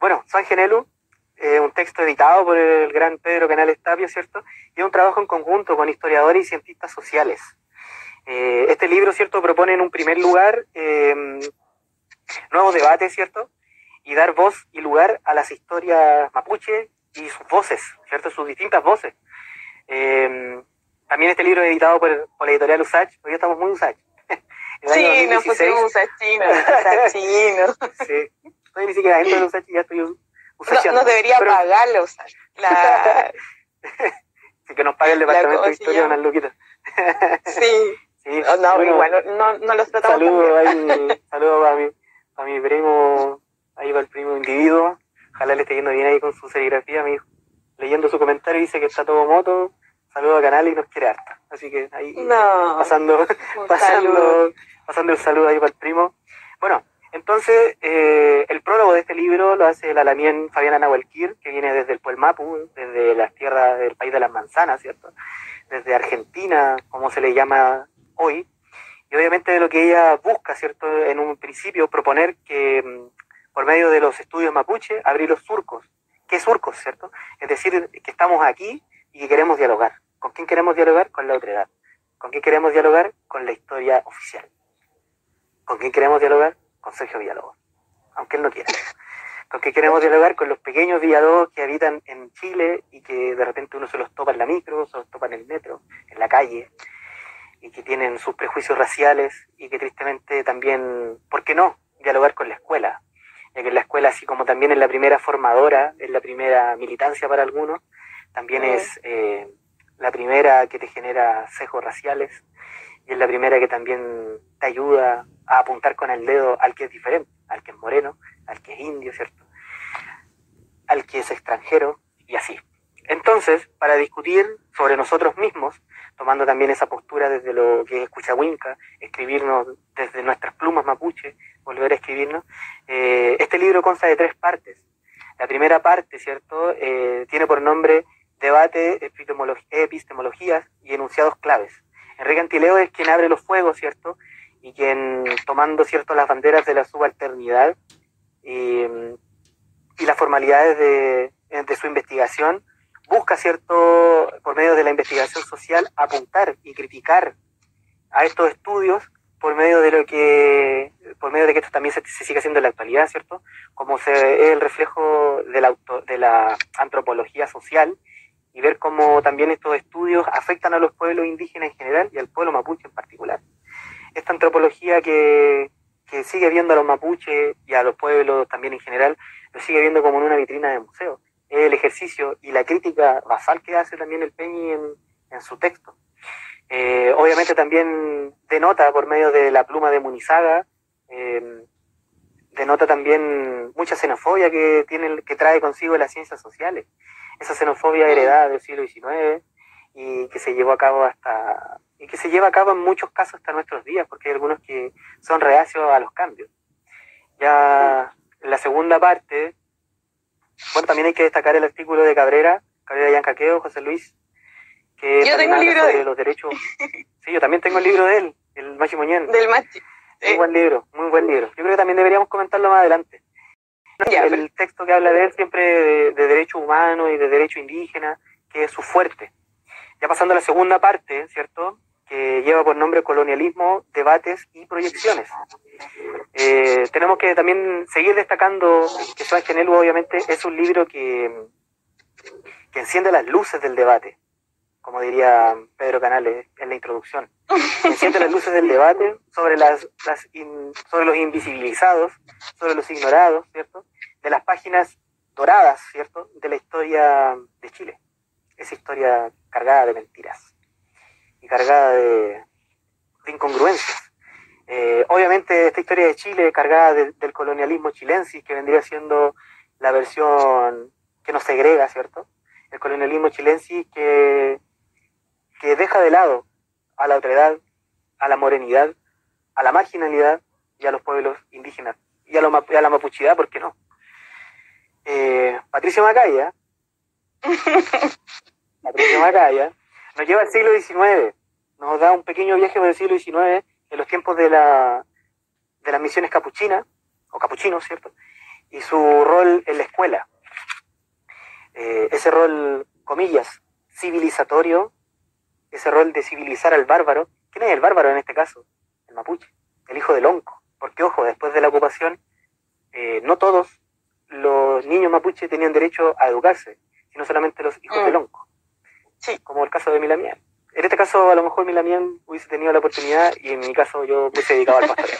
bueno, San Genelu, eh, un texto editado por el gran Pedro Canales Tapia, ¿cierto? Y es un trabajo en conjunto con historiadores y cientistas sociales. Eh, este libro, ¿cierto?, propone en un primer lugar eh, nuevos debates, ¿cierto?, y dar voz y lugar a las historias mapuche y sus voces, ¿cierto?, sus distintas voces. Eh, también este libro es editado por, la editorial Usach, hoy estamos muy Usach. Sí, nos pusimos Usachino, (laughs) Usachino. sí, estoy ni siquiera dentro de ya estoy. No, debería pero... La... (laughs) sí, que nos pague el departamento de historia unas luquitas. (laughs) sí. Sí, no, igual no, no los tratamos Saludos ahí, saludos a mi, a mi primo, ahí va el primo individuo. Ojalá le esté yendo bien ahí con su serigrafía, mi hijo. Leyendo su comentario dice que está todo moto. Saludos a Canal y nos quiere harta. Así que ahí No. pasando, (laughs) pasando, saludo. pasando el saludo ahí para el primo. Bueno, entonces eh, el prólogo de este libro lo hace la lamien Fabiana Nahuelquir, que viene desde el Puelmapu, desde las tierras del país de las manzanas, ¿cierto? Desde Argentina, como se le llama hoy. Y obviamente de lo que ella busca, ¿cierto? En un principio proponer que mm, por medio de los estudios mapuche abrir los surcos. ¿Qué surcos, cierto? Es decir, que estamos aquí y que queremos dialogar. ¿Con quién queremos dialogar? Con la otredad. ¿Con quién queremos dialogar? Con la historia oficial. ¿Con quién queremos dialogar? Con Sergio Villalobos, aunque él no quiera. ¿Con quién queremos dialogar? Con los pequeños Villalobos que habitan en Chile y que de repente uno se los topa en la micro, se los topa en el metro, en la calle, y que tienen sus prejuicios raciales y que tristemente también, ¿por qué no? Dialogar con la escuela. Ya que en la escuela, así como también es la primera formadora, es la primera militancia para algunos, también es eh, la primera que te genera sesgos raciales y es la primera que también te ayuda a apuntar con el dedo al que es diferente, al que es moreno, al que es indio, ¿cierto? Al que es extranjero y así. Entonces, para discutir sobre nosotros mismos, tomando también esa postura desde lo que es Escuchawinca, escribirnos desde nuestras plumas mapuche, volver a escribirnos, eh, este libro consta de tres partes. La primera parte, ¿cierto?, eh, tiene por nombre Debate, epistemolo- epistemologías y enunciados claves. Enrique Antileo es quien abre los fuegos, ¿cierto? Y quien, tomando, ¿cierto?, las banderas de la subalternidad y, y las formalidades de, de su investigación, busca, ¿cierto?, por medio de la investigación social, apuntar y criticar a estos estudios por medio de lo que, por medio de que esto también se, se sigue haciendo en la actualidad, ¿cierto? Como se, es el reflejo auto- de la antropología social y ver cómo también estos estudios afectan a los pueblos indígenas en general y al pueblo mapuche en particular. Esta antropología que, que sigue viendo a los mapuches y a los pueblos también en general, lo sigue viendo como en una vitrina de museo. Es el ejercicio y la crítica basal que hace también el Peñi en, en su texto. Eh, obviamente también denota por medio de la pluma de Munizaga, eh, denota también mucha xenofobia que, tiene, que trae consigo las ciencias sociales. Esa xenofobia heredada del siglo XIX y que se llevó a cabo hasta y que se lleva a cabo en muchos casos hasta nuestros días, porque hay algunos que son reacios a los cambios. Ya en la segunda parte, bueno, también hay que destacar el artículo de Cabrera, Cabrera Yancaqueo, José Luis, que Yo tengo el libro de los derechos. (laughs) Sí, yo también tengo el libro de él, el Machi Moñén. Del machi. Muy buen libro, muy buen libro. Yo creo que también deberíamos comentarlo más adelante. El pero- texto que habla de él siempre de, de derecho humano y de derecho indígena, que es su fuerte. Ya pasando a la segunda parte, ¿cierto? Que lleva por nombre colonialismo, debates y proyecciones. Eh, tenemos que también seguir destacando que Juan Genelu obviamente es un libro que, que enciende las luces del debate, como diría Pedro Canales en la introducción. Enciende (laughs) las luces del debate sobre, las, las in- sobre los invisibilizados, sobre los ignorados, ¿cierto? De las páginas doradas, ¿cierto? De la historia de Chile. Esa historia cargada de mentiras y cargada de, de incongruencias. Eh, obviamente esta historia de Chile cargada de- del colonialismo chilensis, que vendría siendo la versión que nos segrega, ¿cierto? El colonialismo chilensis que, que deja de lado a la otredad, a la morenidad, a la marginalidad y a los pueblos indígenas y a, lo y a la mapuchidad, ¿por qué no? Eh, Patricio Macaya, (laughs) Patricio Macaya, nos lleva al siglo XIX, nos da un pequeño viaje por el siglo XIX en los tiempos de, la, de las misiones capuchinas, o capuchinos, ¿cierto? Y su rol en la escuela. Eh, ese rol, comillas, civilizatorio, ese rol de civilizar al bárbaro. ¿Quién es el bárbaro en este caso? El mapuche, el hijo del onco. Porque, ojo, después de la ocupación, eh, no todos los niños mapuche tenían derecho a educarse, sino solamente los hijos Mm. del onco. Sí. Como el caso de Milamián. En este caso, a lo mejor Milamián hubiese tenido la oportunidad y en mi caso yo me hubiese dedicado al pastoreo.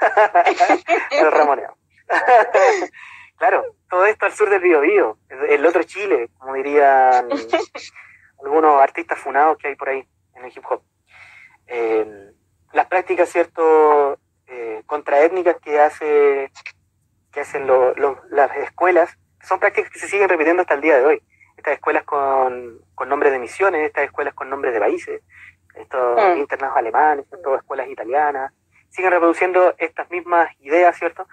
(laughs) al ramoneo. (laughs) claro, todo esto al sur del Biobío, el otro Chile, como dirían algunos artistas funados que hay por ahí en el hip hop. Eh, las prácticas, cierto, eh, contraétnicas que hace que hacen lo- lo- las escuelas son prácticas que se siguen repitiendo hasta el día de hoy. Estas escuelas con, con nombres de misiones, estas escuelas con nombres de países, estos Mm. internados alemanes, ¿cierto? escuelas italianas, siguen reproduciendo estas mismas ideas, ¿cierto?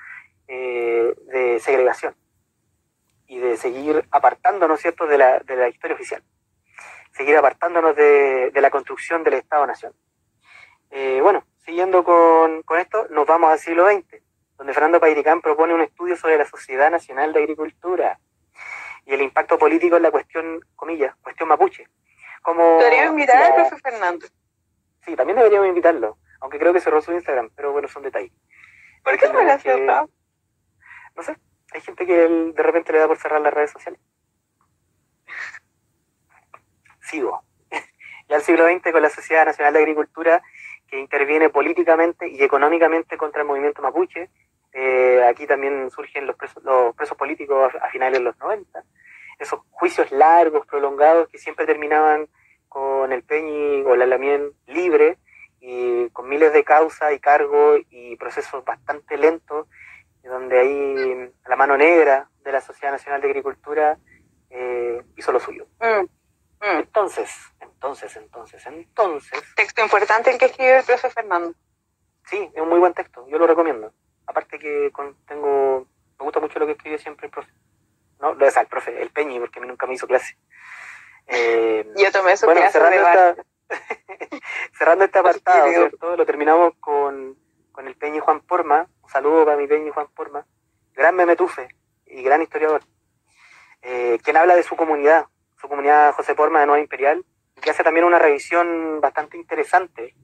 Eh, de segregación y de seguir apartándonos, ¿cierto?, de la, de la historia oficial. Seguir apartándonos de, de la construcción del Estado-Nación. Eh, bueno, siguiendo con, con esto, nos vamos al siglo XX, donde Fernando Pairicán propone un estudio sobre la Sociedad Nacional de Agricultura y el impacto político en la cuestión, comillas, cuestión mapuche. Como Podríamos invitar la- al profe Fernando. Sí, también deberíamos invitarlo, aunque creo que cerró su Instagram, pero bueno, son detalles. ¿Por qué no lo acepta? No sé, hay gente que de repente le da por cerrar las redes sociales. Sigo. Ya el siglo XX con la Sociedad Nacional de Agricultura que interviene políticamente y económicamente contra el movimiento mapuche. Eh, aquí también surgen los presos, los presos políticos a, finales de los 90. Esos juicios largos, prolongados, que siempre terminaban con el Peñi o la Lamien libre y con miles de causas y cargos y procesos bastante lentos donde ahí la mano negra de la Sociedad Nacional de Agricultura eh, hizo lo suyo. Mm. Entonces, entonces, entonces, entonces, Texto importante el que escribe el profe Fernando. sí, es un muy buen texto, yo lo recomiendo. Aparte que con- tengo, me gusta mucho lo que escribe siempre el profe. No, o sea, el profe, el Peñi, porque a mí nunca me hizo clase. Eh, Yo tomé su bueno, clase de cerrando, bar. esta, (laughs) cerrando este apartado. ¿cierto? Lo terminamos con, con el Peñi Juan Porma. Un saludo para mi Peñi Juan Porma. Gran memetufe y gran historiador. Eh, quien habla de su comunidad, su comunidad José Porma de Nueva Imperial, que hace también una revisión bastante interesante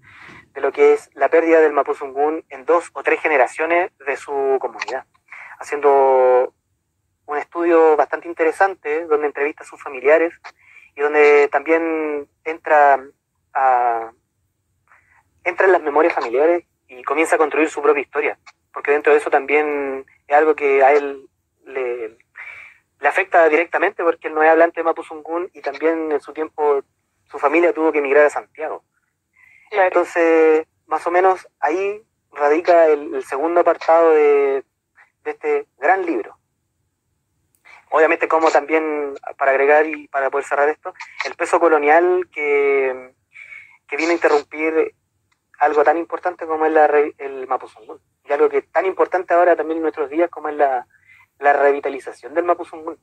de lo que es la pérdida del Mapuzungún en dos o tres generaciones de su comunidad, haciendo un estudio bastante interesante donde entrevista a sus familiares y donde también entra a, entra en las memorias familiares y comienza a construir su propia historia, porque dentro de eso también es algo que a él le, le afecta directamente porque él no es hablante de Mapuzungún y también en su tiempo su familia tuvo que emigrar a Santiago. Claro. Entonces, más o menos ahí radica el, el segundo apartado de, de este gran libro. Obviamente, como también, para agregar y para poder cerrar esto, el peso colonial que, que vino a interrumpir algo tan importante como es la, el Mapuzungún. Y algo que es tan importante ahora también en nuestros días como es la, la revitalización del Mapuzungún,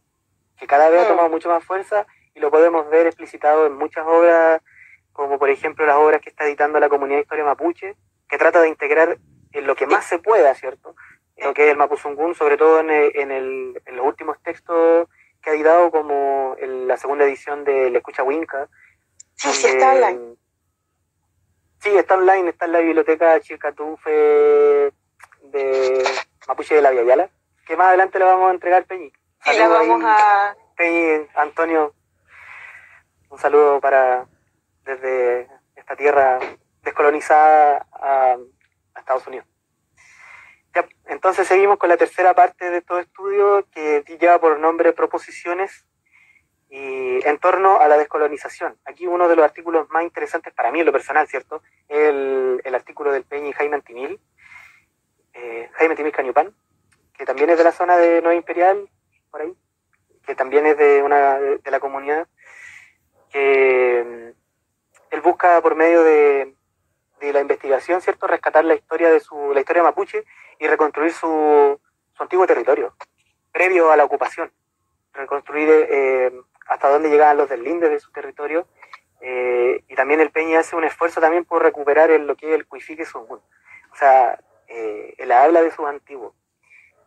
que cada vez ha tomado mucho más fuerza y lo podemos ver explicitado en muchas obras como por ejemplo las obras que está editando la comunidad de historia mapuche, que trata de integrar en lo que más se pueda, ¿cierto? Lo que es el Mapuzungún, sobre todo en, el- en, el- en los últimos textos que ha editado, como en la segunda edición de La Escucha Winca. Sí, sí, está online. Sí, está online, está en la biblioteca Chilcatufe de Mapuche de la Via Yala, que más adelante le vamos a entregar, Peñi. Y la vamos a... Peñi, Antonio, un saludo para desde esta tierra descolonizada a, a Estados Unidos. Ya, entonces seguimos con la tercera parte de estos estudios que lleva por nombre Proposiciones y en torno a la descolonización. Aquí uno de los artículos más interesantes para mí en lo personal, ¿cierto? El, el artículo del Peñi Jaime Antimil, eh, Jaime Antimil Cañupán, que también es de la zona de Nueva Imperial, por ahí, que también es de una de, la comunidad, que mm, él busca por medio de, de la investigación, ¿cierto?, rescatar la historia de su, la historia mapuche y reconstruir su, su antiguo territorio, previo a la ocupación, reconstruir eh, hasta dónde llegaban los deslindes de su territorio, eh, y también el Peña hace un esfuerzo también por recuperar el, lo que es el Cuifique Sungun. O sea, eh, habla de sus antiguos,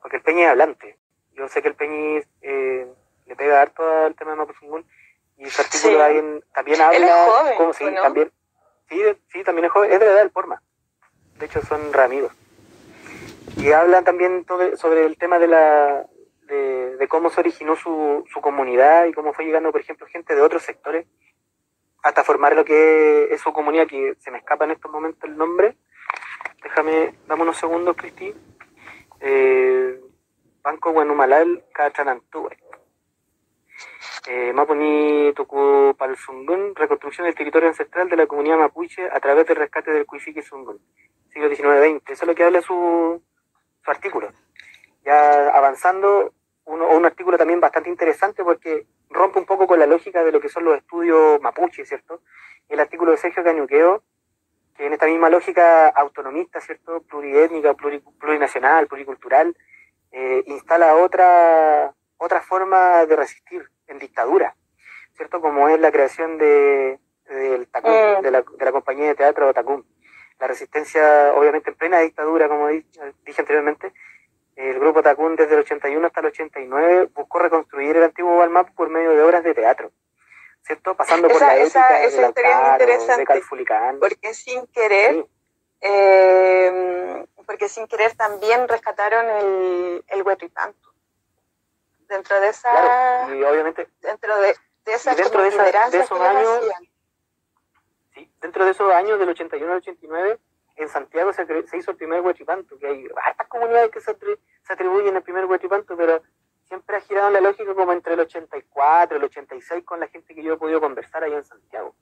porque el Peña es hablante. Yo sé que el Peñi eh, le pega harto al tema de Mapuzungún, y su artículo Sí. también, también habla... Él es joven, como- sí, también, sí, sí, también es joven, es de la edad del Porma. De hecho, son re amigos. Y hablan también sobre, el tema de la de, de cómo se originó su, su comunidad y cómo fue llegando, por ejemplo, gente de otros sectores hasta formar lo que es su comunidad, que se me escapa en estos momentos el nombre. Déjame, dame unos segundos, Cristi. Eh, Banco Guanumalal Cachanantúe. Eh, Mapuni Tucu Palsungun, reconstrucción del territorio ancestral de la comunidad mapuche a través del rescate del Cuifique Sungun, siglo XIX-XX. Eso es lo que habla su, su artículo. Ya avanzando, uno, un artículo también bastante interesante porque rompe un poco con la lógica de lo que son los estudios mapuche, ¿cierto? El artículo de Sergio Cañuqueo, que en esta misma lógica autonomista, ¿cierto? Pluriétnica, plurinacional, pluricultural, eh, instala otra, otra forma de resistir en dictadura, ¿cierto? Como es la creación de, mm. de, la, de la compañía de teatro Tacum. La resistencia, obviamente, en plena dictadura, como dije anteriormente, el grupo Tacún desde el 81 hasta el 89 buscó reconstruir el antiguo Balmap por medio de obras de teatro, ¿cierto? Pasando por la esa, ética esa interesante, Porque sin querer, eh, porque sin querer también rescataron el, el Huetripanto. Dentro de esa... y obviamente... Dentro de, de esa dentro de, esos años... Sí, dentro de esos años del 81 al 89 en Santiago se, hizo el primer huachipanto, que hay hartas comunidades que se, atribuyen el primer huachipanto, pero en la lógica como entre el 84 y el 86 con la gente que yo he podido conversar allá en Santiago.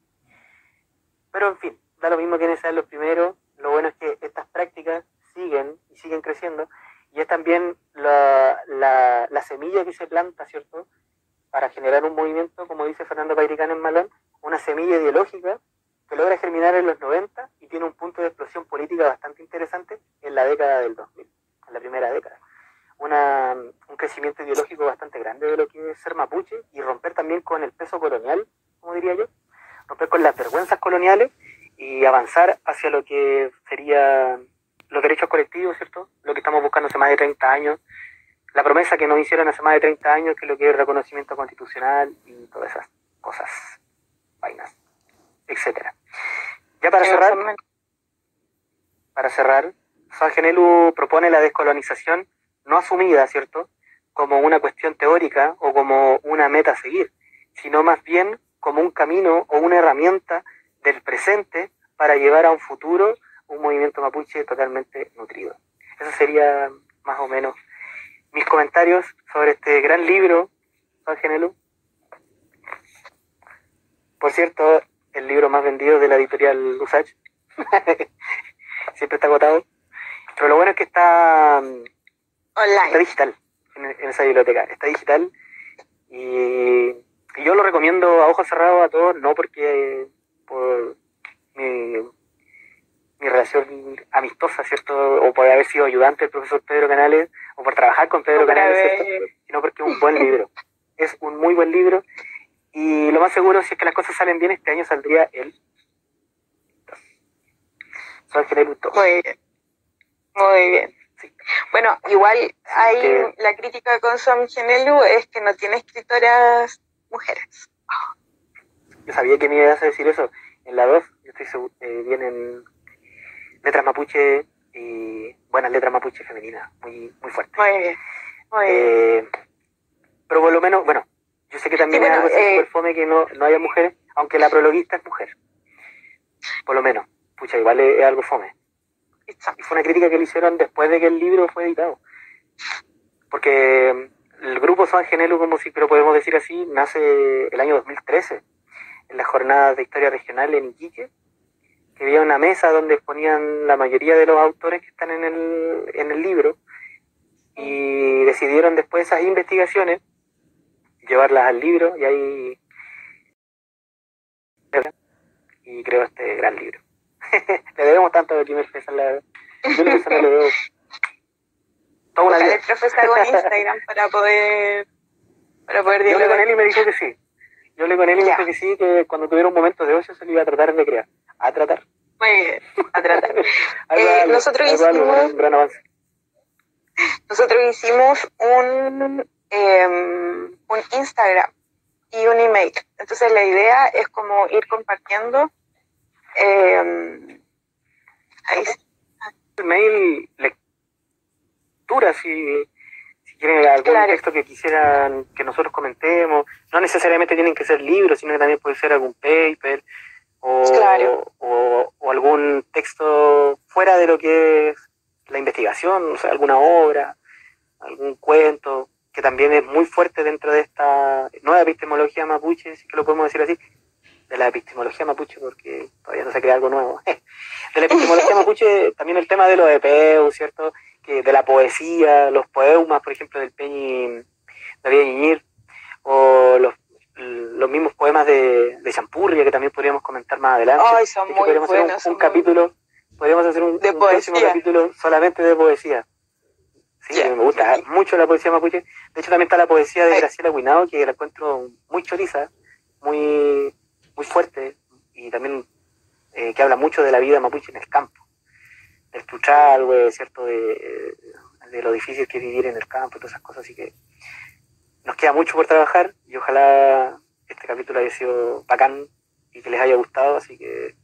Pero en fin, da lo mismo quiénes sean los primeros, lo bueno es que estas prácticas siguen y siguen creciendo, y es también la, la, semilla que se planta, ¿cierto?, para generar un movimiento, como dice Fernando Pairicán en Malón, una semilla ideológica que logra germinar en los 90 y tiene un punto de explosión política bastante interesante en la década del 2000, en la primera década. Una, un crecimiento ideológico bastante grande de lo que es ser mapuche y romper también con el peso colonial, como diría yo, romper con las vergüenzas coloniales y avanzar hacia lo que sería los derechos colectivos, ¿cierto? Lo que estamos buscando hace más de 30 años, la promesa que nos hicieron hace más de 30 años, que es lo que es reconocimiento constitucional y todas esas cosas, vainas etcétera. Ya para cerrar, para cerrar, San Genelu propone la descolonización no asumida, ¿cierto?, como una cuestión teórica o como una meta a seguir, sino más bien como un camino o una herramienta del presente para llevar a un futuro un movimiento mapuche totalmente nutrido. Eso sería más o menos mis comentarios sobre este gran libro, Genelu. Por cierto, el libro más vendido de la editorial. (laughs) Siempre está agotado. Pero lo bueno es que está, Online. está digital en, esa biblioteca. Está digital y, yo lo recomiendo a ojos cerrados a todos, no porque por mi, mi relación amistosa, ¿cierto? O por haber sido ayudante del profesor Pedro Canales, o por trabajar con Pedro Canales, Sino porque es un buen libro. (laughs) Es un muy buen libro y lo más seguro, si es que las cosas salen bien, este año saldría el San Muy bien. Muy bien. Bueno, igual hay la crítica con Son Genelu es que no tiene escritoras mujeres. Yo sabía que me ibas a decir eso. En la 2, yo estoy seguro, eh, vienen letras mapuche y buenas letras mapuche femeninas, muy, muy fuertes. Muy bien. Muy bien. Eh, pero por lo menos, bueno, yo sé que también es algo eh, fome que no, no haya mujeres, aunque la prologuista es mujer. Por lo menos. Pucha, igual es, algo fome. Y fue una crítica que le hicieron después de que el libro fue editado. Porque el grupo San Genelo, como si pero podemos decir así, nace el año 2013, en las jornadas de historia regional en Iquique, que había una mesa donde exponían la mayoría de los autores que están en el, en el libro, y decidieron después esas investigaciones llevarlas al libro y ahí y creo este gran libro. (laughs) le debemos tanto de primer pez la yo le debo toda una vida. el profesor con (laughs) Instagram para poder para poder Yo hablé con él y me dijo que sí. Yo hablé con él y me dijo que sí, que cuando tuviera un momento de ocio se lo iba a tratar de crear. A tratar. Muy bien, a tratar. (laughs) eh, nosotros hicimos un gran avance. Nosotros hicimos un eh, un Instagram y un email. Entonces la idea es como ir compartiendo. Eh, ahí. Mail, lectura, si, si quieren algún texto que quisieran que nosotros comentemos. No necesariamente tienen que ser libros, sino que también puede ser algún paper o, o, o algún texto fuera de lo que es la investigación, o sea, alguna obra, algún cuento que también es muy fuerte dentro de esta nueva epistemología mapuche, si que lo podemos decir así, de la epistemología mapuche, porque todavía no se crea algo nuevo. (laughs) de la epistemología mapuche, también el tema de los EPEU, ¿cierto? Que de la poesía, los poemas, por ejemplo, del Peñi David Ñiñir, o los, poemas de, de Champurria, que también podríamos comentar más adelante. Ay, son muy podríamos hacer un- muy capítulo, podríamos hacer un, De un próximo capítulo solamente de poesía. Sí, Ya. me gusta mucho la poesía mapuche. De hecho, también está la poesía de. Graciela Guinao, que la encuentro muy choriza, muy, muy fuerte, y también eh, que habla mucho de la vida mapuche en el campo. Del truchal, güey, ¿cierto? De, de lo difícil que es vivir en el campo todas esas cosas. Así que nos queda mucho por trabajar y ojalá este capítulo haya sido bacán y que les haya gustado. Así que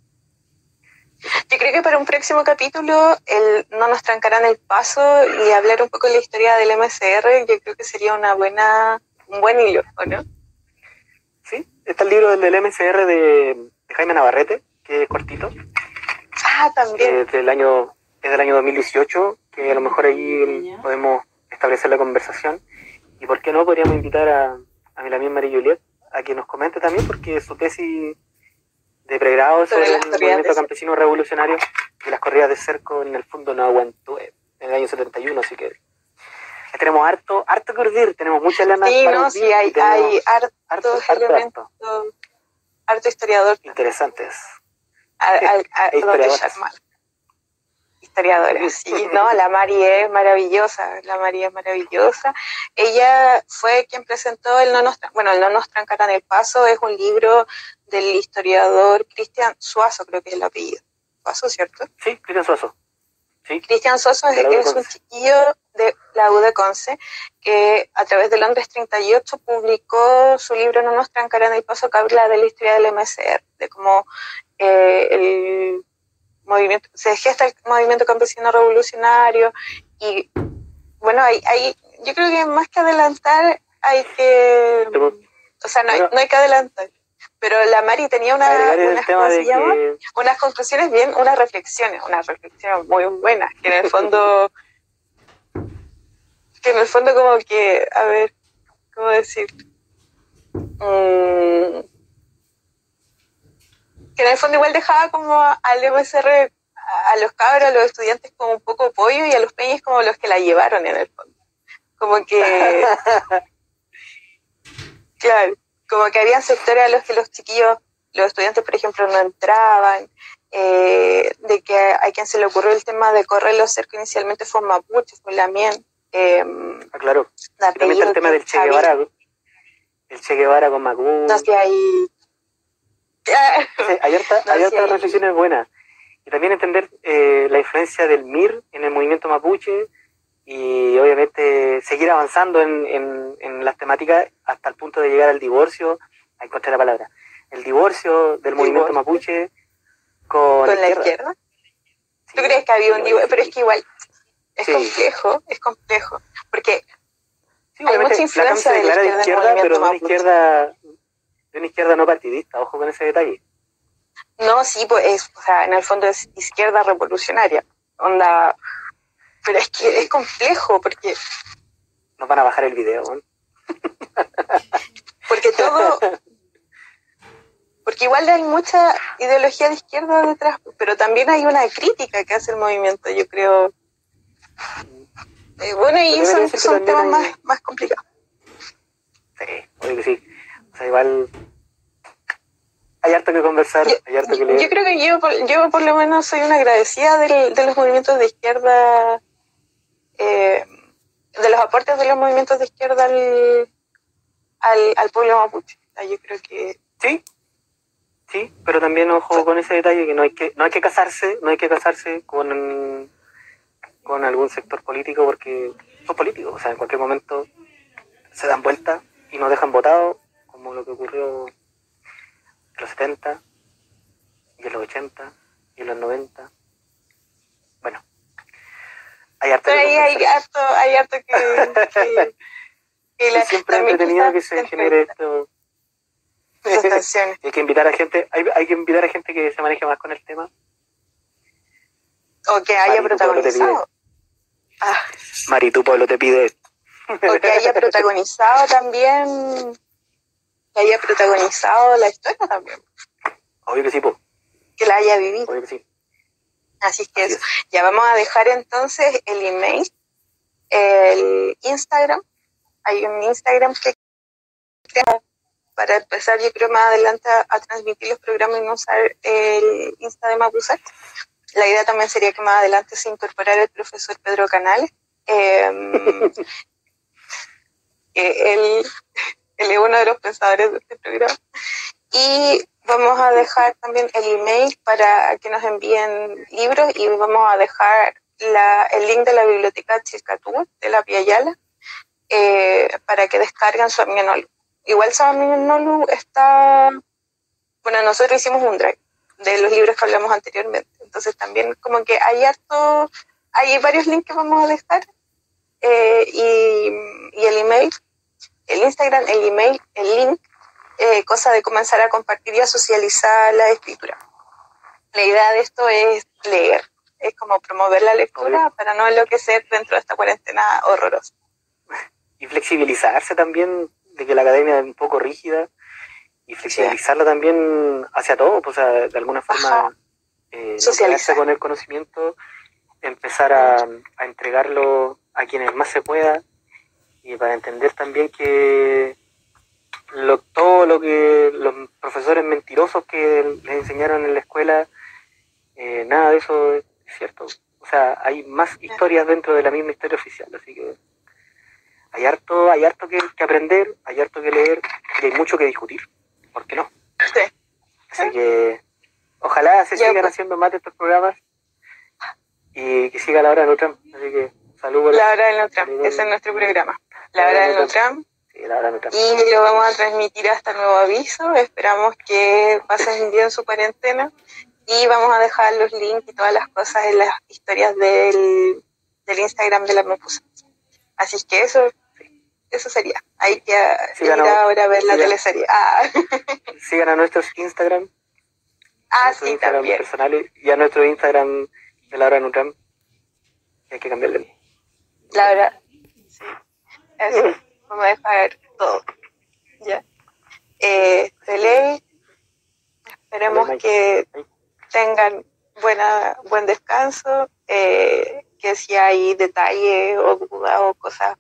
Yo creo que para un próximo capítulo el, no nos trancarán el paso y hablar un poco de la historia del MCR, yo creo que sería una buena, un buen hilo, ¿o no? Está el libro del, MCR de, de Jaime Navarrete, que es cortito. Ah, también. eh, del año, es del año 2018, que a lo mejor ahí podemos establecer la conversación. Y por qué no, podríamos invitar a, a mi amiga María Juliet a que nos comente también, porque su tesis de pregrado Sobre sobre, el movimiento de campesino revolucionario y las corridas de cerco en el fondo no aguantó en el año 71, así que ya tenemos harto, harto que urdir, tenemos muchas lanas sí, para no, urdir sí, y hay, hay hartos harto, harto, elementos, harto harto historiador interesantes. Historiadora, sí, no, la Mari es maravillosa, la Mari es maravillosa. Ella fue quien presentó el No nos, Tran- bueno, el No nos trancarán el paso, es un libro del historiador Cristian Suazo, creo que es el apellido. Suazo, ¿cierto? Sí, Cristian Suazo. Sí, Cristian Suazo es, un chiquillo de la U de Conce que a través de Londres 38 publicó su libro No nos trancarán el paso que habla de la historia del MSR, de cómo eh, el movimiento, se gesta el movimiento campesino revolucionario y bueno, hay, hay, yo creo que más que adelantar hay que, o sea, no hay, no hay que adelantar, pero la Mari tenía una, unas, conclusiones bien, unas reflexiones, unas reflexiones muy buenas, que en el fondo, que en el fondo como que, a ver, ¿cómo decir? Mm, que en el fondo igual dejaba como al MSR, a los cabros, a los estudiantes como un poco pollo y a los peñas como los que la llevaron en el fondo. Como que, (laughs) claro, como que habían sectores a los que los chiquillos, los estudiantes, por ejemplo, no entraban, eh, de que a quien se le ocurrió el tema de correr los cercos inicialmente fue Mapuche, fue Lamien, eh, Ah, claro. también está el tema del Che. Guevara. El Che Guevara con Macú. No sé. Sí, hay harta- (laughs) No, hay sí, hay- reflexiones buenas. Y también entender eh, la influencia del MIR en el movimiento mapuche y obviamente seguir avanzando en, en, en las temáticas hasta el punto de llegar al divorcio. Ahí encontré la palabra. El divorcio del movimiento mapuche con, con la izquierda. Sí, ¿Tú crees que había un divorcio? Pero es que igual es Sí. complejo, es complejo, porque Sí, hay mucha influencia la de la izquierda izquierda, pero de una izquierda, de una izquierda no partidista. Ojo con ese detalle. no, sí, pues es, o sea, en el fondo es izquierda revolucionaria, onda, pero es que es complejo, porque, Nos van a bajar el video. ¿no? (laughs) porque todo, porque igual hay mucha ideología de izquierda detrás, pero también hay una crítica que hace el movimiento, yo creo. Eh, bueno, y son, son temas hay- más, más complicados. Sí, obvio que sí. O sea, igual hay harto que conversar, Yo- hay harto que Yo leer. creo que yo, por- yo por lo menos soy una agradecida del- de los movimientos de izquierda, eh, de los aportes de los movimientos de izquierda al, al, al pueblo mapuche. Yo creo que Sí, sí, pero también ojo con ese detalle que no hay que no hay que casarse, no hay que casarse con con algún sector político porque son políticos, o sea, en cualquier momento se dan vuelta y nos dejan votados, como lo que ocurrió en los 70 y en los 80 y en los 90. Bueno, hay harto pero ahí hay harto, hay harto que, que, que (laughs) la- siempre entretenido que se genere esto. (laughs) hay que invitar a gente, hay, hay que invitar a gente que se maneje más con el tema. O que haya Mari, tu pueblo te protagonizado. Ah, pueblo te pide. o que haya (laughs) protagonizado también, que haya protagonizado la historia también, Obvio que sí, po. que la haya vivido. Obvio que sí. Así que eso. Ya vamos a dejar entonces el email, el Instagram. Hay un Instagram que para empezar, yo creo más adelante a, transmitir los programas y no usar el Insta de Mapuzat. La idea también sería que más adelante se incorporara el profesor Pedro Canales. Em, (laughs) él, él es uno de los pensadores de este programa. Y vamos a dejar también el email para que nos envíen libros y vamos a dejar la, el link de la biblioteca Chilcatú de la Piayala eh, para que descarguen su Aminolu. Igual su Aminolu está, bueno, nosotros hicimos un drive de los libros que hablamos anteriormente, entonces también como que hay harto, hay varios links que vamos a dejar eh, y el email, el Instagram, el email, el link eh, cosa de comenzar a compartir y a socializar la escritura. La idea de esto es leer, es como promover la lectura para no enloquecer dentro de esta cuarentena horrorosa. Y flexibilizarse también, de que la academia es un poco rígida, y flexibilizarla también hacia todo, pues, de alguna forma eh, socializarse con el conocimiento, empezar a, a entregarlo a quienes más se pueda, y para entender también que lo, todo lo que los profesores mentirosos que les enseñaron en la escuela, eh, nada de eso es cierto. O sea, hay más historias dentro de la misma historia oficial, así que hay harto, hay harto que, aprender, hay harto que leer y hay mucho que discutir. ¿Por qué no? Sí. Así que ojalá se sigan pues. haciendo más de estos programas y que siga la hora de Nutram. Así que saludos. La hora de Nutram, ese es nuestro programa. La hora de Nutram y lo vamos a transmitir hasta nuevo aviso. Esperamos que pasen bien su cuarentena. Y vamos a dejar los links y todas las cosas en las historias del, del Instagram de la Mepusa. Así que eso, eso sería. Hay que ir ahora a ver la teleserie. Ah. (laughs) Sigan a nuestros Instagram. Ah, sí, Instagram también. personales y a nuestro Instagram de Laura Nutram. Hay que cambiarle. Laura, sí. Eso. (laughs) Vamos a dejar todo. Ya. Eh, ley. Esperemos que tengan buena, buen descanso. Eh, que si hay detalles o dudas o cosas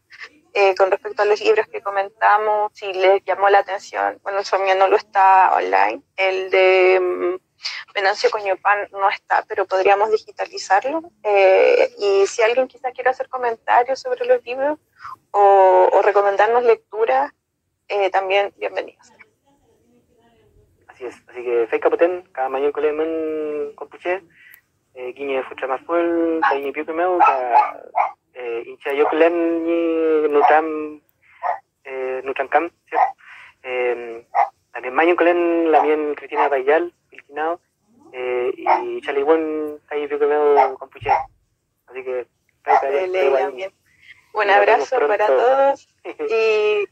eh, con respecto a los libros que comentamos, si les llamó la atención, bueno, el mío no lo está online, el de um, Venancio Coñopan no está, pero podríamos digitalizarlo. Eh, y si alguien quizá quiere hacer comentarios sobre los libros, o, recomendarnos lecturas, eh, también bienvenidos. Así es, así que Fei Capoten, cada mañana coleman compuche, eh, guiñe fucha más fuel, tañi piu meu, ka eh, hincha yo klen ni nutram eh, nutram cam, también mañana colen la mien Cristina Bayal, Pilquinao, eh, y Chalibón, tañi piu meu compuche. Así que, Fei un abrazo para todos (laughs) y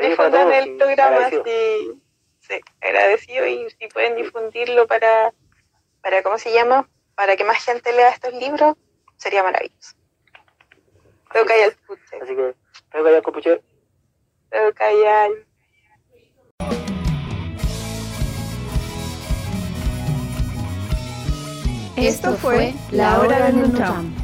difundan el programa si, sí, agradecido y si pueden difundirlo para, para, ¿cómo se llama? Para que más gente lea estos libros, sería maravilloso. Tengo que el puche. Así que, tengo que el puche. Tengo que Esto fue La Hora de Trump.